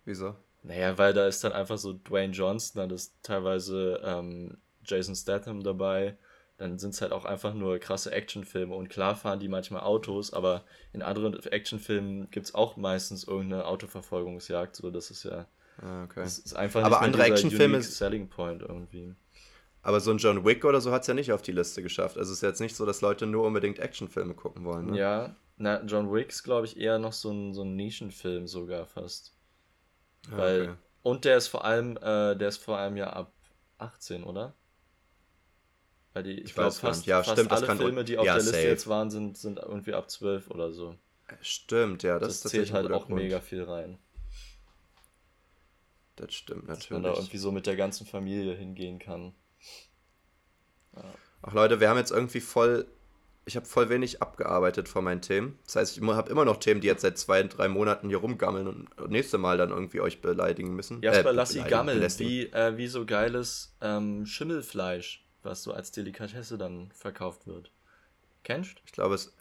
S3: Wieso?
S2: Naja, weil da ist dann einfach so Dwayne Johnson, dann ist teilweise ähm, Jason Statham dabei. Dann sind es halt auch einfach nur krasse Actionfilme. Und klar fahren die manchmal Autos, aber in anderen Actionfilmen gibt es auch meistens irgendeine Autoverfolgungsjagd. So, das ist ja. Ah, okay. Das ist einfach
S3: aber andere Actionfilme.
S2: Selling Point irgendwie.
S3: Aber so ein John Wick oder so hat es ja nicht auf die Liste geschafft. Also es ist jetzt nicht so, dass Leute nur unbedingt Actionfilme gucken wollen. Ne?
S2: Ja, na, John Wick ist, glaube ich, eher noch so ein, so ein Nischenfilm sogar fast. Ah, Weil, okay. Und der ist vor allem, äh, der ist vor allem ja ab 18, oder? Weil die, ich, ich glaube, fast, ja, fast stimmt, alle Filme, die auf ja, der Liste safe. jetzt waren, sind, sind irgendwie ab 12 oder so.
S3: Stimmt, ja, das,
S2: das zählt halt auch Grund. mega viel rein.
S3: Das stimmt natürlich. Dass
S2: man da irgendwie so mit der ganzen Familie hingehen kann.
S3: Ja. Ach Leute, wir haben jetzt irgendwie voll, ich habe voll wenig abgearbeitet von meinen Themen. Das heißt, ich habe immer noch Themen, die jetzt seit zwei, drei Monaten hier rumgammeln und nächste Mal dann irgendwie euch beleidigen müssen.
S2: Jasper, äh, lass sie gammeln, wie, äh, wie so geiles ähm, Schimmelfleisch was so als Delikatesse dann verkauft wird. Kennst?
S3: Ich glaube, es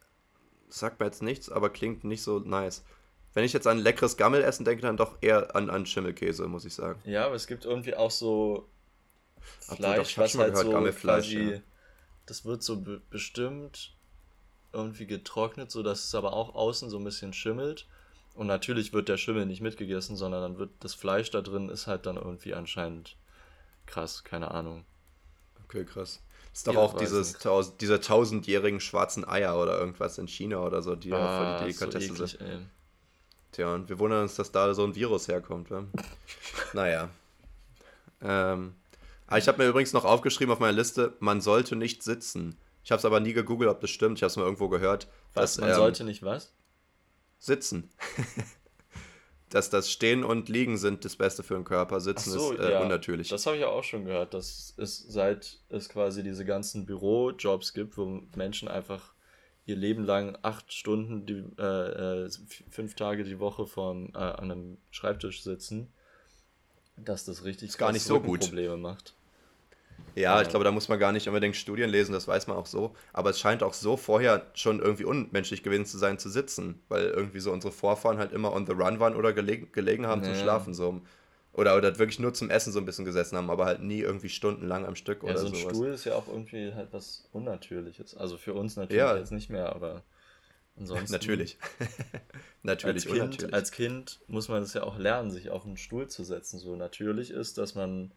S3: sagt mir jetzt nichts, aber klingt nicht so nice. Wenn ich jetzt an leckeres Gammelessen denke, dann doch eher an, an Schimmelkäse, muss ich sagen.
S2: Ja, aber es gibt irgendwie auch so Fleisch, Ach, was halt gehört, so quasi, ja. das wird so be bestimmt irgendwie getrocknet, so dass es aber auch außen so ein bisschen schimmelt. Und natürlich wird der Schimmel nicht mitgegessen, sondern dann wird das Fleisch da drin ist halt dann irgendwie anscheinend krass, keine Ahnung.
S3: Okay, krass. Das ist doch ja, auch dieses, tausend, diese tausendjährigen schwarzen Eier oder irgendwas in China oder so, die ah, ja voll die Delikatesse so eklig, sind. Ey. Tja, und wir wundern uns, dass da so ein Virus herkommt. Ja? naja. Ähm, ah, ich habe mir übrigens noch aufgeschrieben auf meiner Liste, man sollte nicht sitzen. Ich habe es aber nie gegoogelt, ob das stimmt. Ich habe es mal irgendwo gehört.
S2: Was, dass, man ähm, sollte nicht was?
S3: Sitzen. dass das Stehen und Liegen sind das Beste für den Körper. Sitzen so, ist äh, ja, unnatürlich.
S2: Das habe ich ja auch schon gehört, dass es seit es quasi diese ganzen Bürojobs gibt, wo Menschen einfach ihr Leben lang acht Stunden, die, äh, äh fünf Tage die Woche vom, äh, an einem Schreibtisch sitzen, dass das richtig
S3: ist gar nicht so gut
S2: Probleme macht.
S3: Ja, ich glaube, da muss man gar nicht unbedingt Studien lesen, das weiß man auch so. Aber es scheint auch so vorher schon irgendwie unmenschlich gewesen zu sein, zu sitzen, weil irgendwie so unsere Vorfahren halt immer on the run waren oder gelegen, gelegen haben ja. zu schlafen. So. Oder, oder wirklich nur zum Essen so ein bisschen gesessen haben, aber halt nie irgendwie stundenlang am Stück
S2: ja,
S3: oder
S2: so ein
S3: sowas.
S2: Stuhl ist ja auch irgendwie halt was Unnatürliches. Also für uns natürlich
S3: Ja.
S2: jetzt nicht mehr, aber ansonsten.
S3: Natürlich. Natürlich,
S2: als kind,
S3: unnatürlich.
S2: als kind muss man es ja auch lernen, sich auf einen Stuhl zu setzen. So natürlich ist, dass man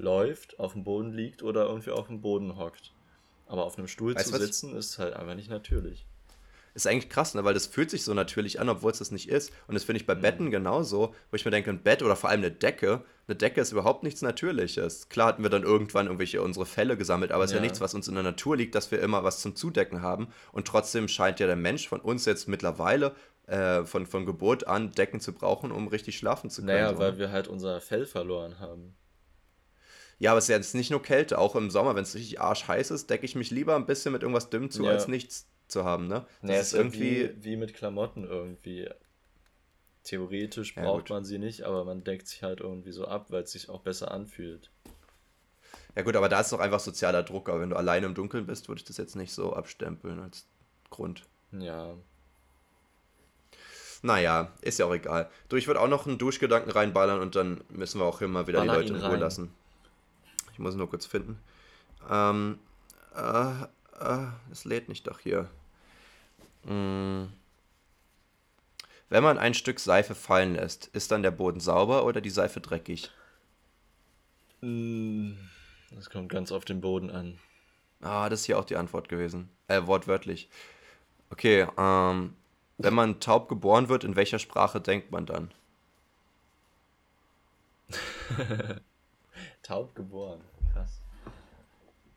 S2: läuft, auf dem Boden liegt oder irgendwie auf dem Boden hockt. Aber auf einem Stuhl
S3: Weißt
S2: zu sitzen ist halt einfach nicht natürlich.
S3: Ist eigentlich krass, ne? weil das fühlt sich so natürlich an, obwohl es das nicht ist. Und das finde ich bei Betten genauso, wo ich mir denke, ein Bett oder vor allem eine Decke, eine Decke ist überhaupt nichts Natürliches. Klar hatten wir dann irgendwann irgendwelche unsere Fälle gesammelt, aber es ist ja
S2: Ja.
S3: nichts, was uns in der Natur liegt, dass wir immer was zum Zudecken haben. Und trotzdem scheint ja der Mensch von uns jetzt mittlerweile äh, von, von Geburt an Decken zu brauchen, um richtig schlafen zu können.
S2: Naja,
S3: so.
S2: weil wir halt unser Fell verloren haben.
S3: Ja, aber es ist ja jetzt nicht nur Kälte, auch im Sommer, wenn es richtig arschheiß ist, decke ich mich lieber ein bisschen mit irgendwas Dünnem zu,
S2: Ja.
S3: als nichts zu haben, ne? Das
S2: Naja,
S3: ist
S2: irgendwie wie mit Klamotten irgendwie. Theoretisch
S3: Ja,
S2: braucht
S3: gut.
S2: man sie nicht, aber man deckt sich halt irgendwie so ab, weil es sich auch besser anfühlt.
S3: Ja gut, aber da ist doch einfach sozialer Druck, aber wenn du alleine im Dunkeln bist, würde ich das jetzt nicht so abstempeln als Grund.
S2: Ja.
S3: Naja, ist ja auch egal. Du, ich würde auch noch einen Duschgedanken reinballern und dann müssen wir auch hier mal wieder
S2: Baller
S3: die Leute in Ruhe
S2: rein.
S3: lassen. Ich muss nur kurz finden. Ähm, äh, äh, es lädt nicht doch hier. Mm. Wenn man ein Stück Seife fallen lässt, ist dann der Boden sauber oder die Seife dreckig?
S2: Mm, Das kommt ganz auf den Boden an.
S3: Ah, das ist hier auch die Antwort gewesen. Äh, wortwörtlich. Okay, ähm, wenn man taub geboren wird, in welcher Sprache denkt man dann?
S2: Taub geboren. Krass.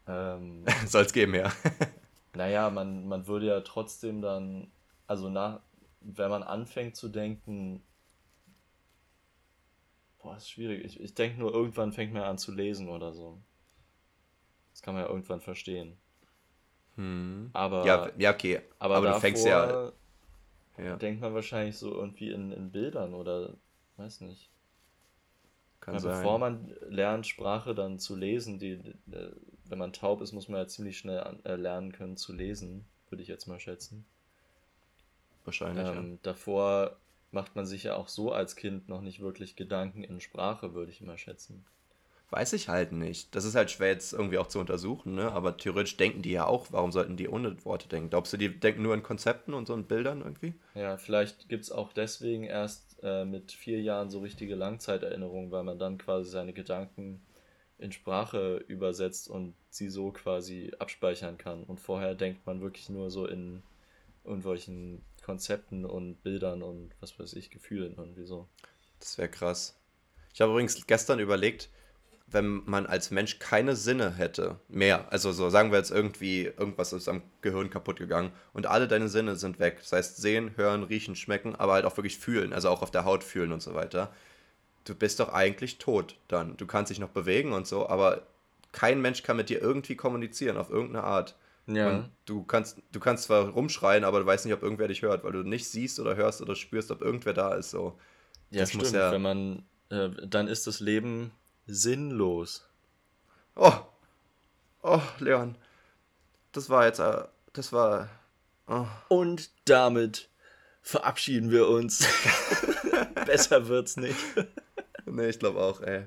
S2: Ähm,
S3: Soll es geben, ja.
S2: naja, man, man würde ja trotzdem dann, also nach, wenn man anfängt zu denken, boah, ist schwierig. Ich, ich denke nur, irgendwann fängt man an zu lesen oder so. Das kann man ja irgendwann verstehen.
S3: Hm.
S2: Aber,
S3: Ja, ja, okay.
S2: aber,
S3: aber du fängst ja- Ja,
S2: denkt man wahrscheinlich so irgendwie in, in Bildern oder weiß nicht.
S3: Kann
S2: Ja,
S3: sein.
S2: bevor man lernt, Sprache dann zu lesen, die, wenn man taub ist, muss man ja ziemlich schnell äh, lernen können zu lesen, würde ich jetzt mal schätzen.
S3: Wahrscheinlich,
S2: Ähm, davor macht man sich ja auch so als Kind noch nicht wirklich Gedanken in Sprache, würde ich mal schätzen.
S3: ja. Weiß ich halt nicht. Das ist halt schwer jetzt irgendwie auch zu untersuchen, ne? Aber theoretisch denken die ja auch. Warum sollten die ohne Worte denken? Glaubst du, die denken nur in Konzepten und so in Bildern irgendwie?
S2: Ja, vielleicht gibt es auch deswegen erst äh, mit vier Jahren so richtige Langzeiterinnerungen, weil man dann quasi seine Gedanken in Sprache übersetzt und sie so quasi abspeichern kann. Und vorher denkt man wirklich nur so in irgendwelchen Konzepten und Bildern und was weiß ich, Gefühlen irgendwie so.
S3: Das wäre krass. Ich habe übrigens gestern überlegt, wenn man als Mensch keine Sinne hätte, mehr, also so sagen wir jetzt irgendwie, irgendwas ist am Gehirn kaputt gegangen und alle deine Sinne sind weg. Das heißt sehen, hören, riechen, schmecken, aber halt auch wirklich fühlen, also auch auf der Haut fühlen und so weiter. Du bist doch eigentlich tot dann. Du kannst dich noch bewegen und so, aber kein Mensch kann mit dir irgendwie kommunizieren, auf irgendeine Art.
S2: Ja.
S3: Und du kannst, du kannst zwar rumschreien, aber du weißt nicht, ob irgendwer dich hört, weil du nicht siehst oder hörst oder spürst, ob irgendwer da ist. So.
S2: Ja,
S3: das
S2: stimmt.
S3: ja-
S2: Wenn man, äh, dann ist das Leben sinnlos.
S3: Oh, oh, Leon, das war jetzt, äh, das war, oh.
S2: Und damit verabschieden wir uns. Besser wird's nicht.
S3: Nee, ich glaube auch, ey.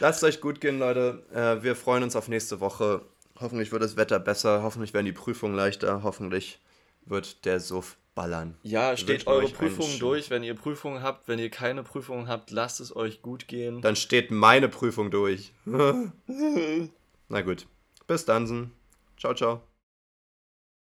S3: Lasst euch gut gehen, Leute. Äh, wir freuen uns auf nächste Woche. Hoffentlich wird das Wetter besser, hoffentlich werden die Prüfungen leichter, hoffentlich wird der Suff ballern.
S2: Ja, steht eure Prüfungen durch. Wenn ihr Prüfungen habt, wenn ihr keine Prüfungen habt, lasst es euch gut gehen.
S3: Dann steht meine Prüfung durch. Na gut. Bis dann. Ciao, ciao.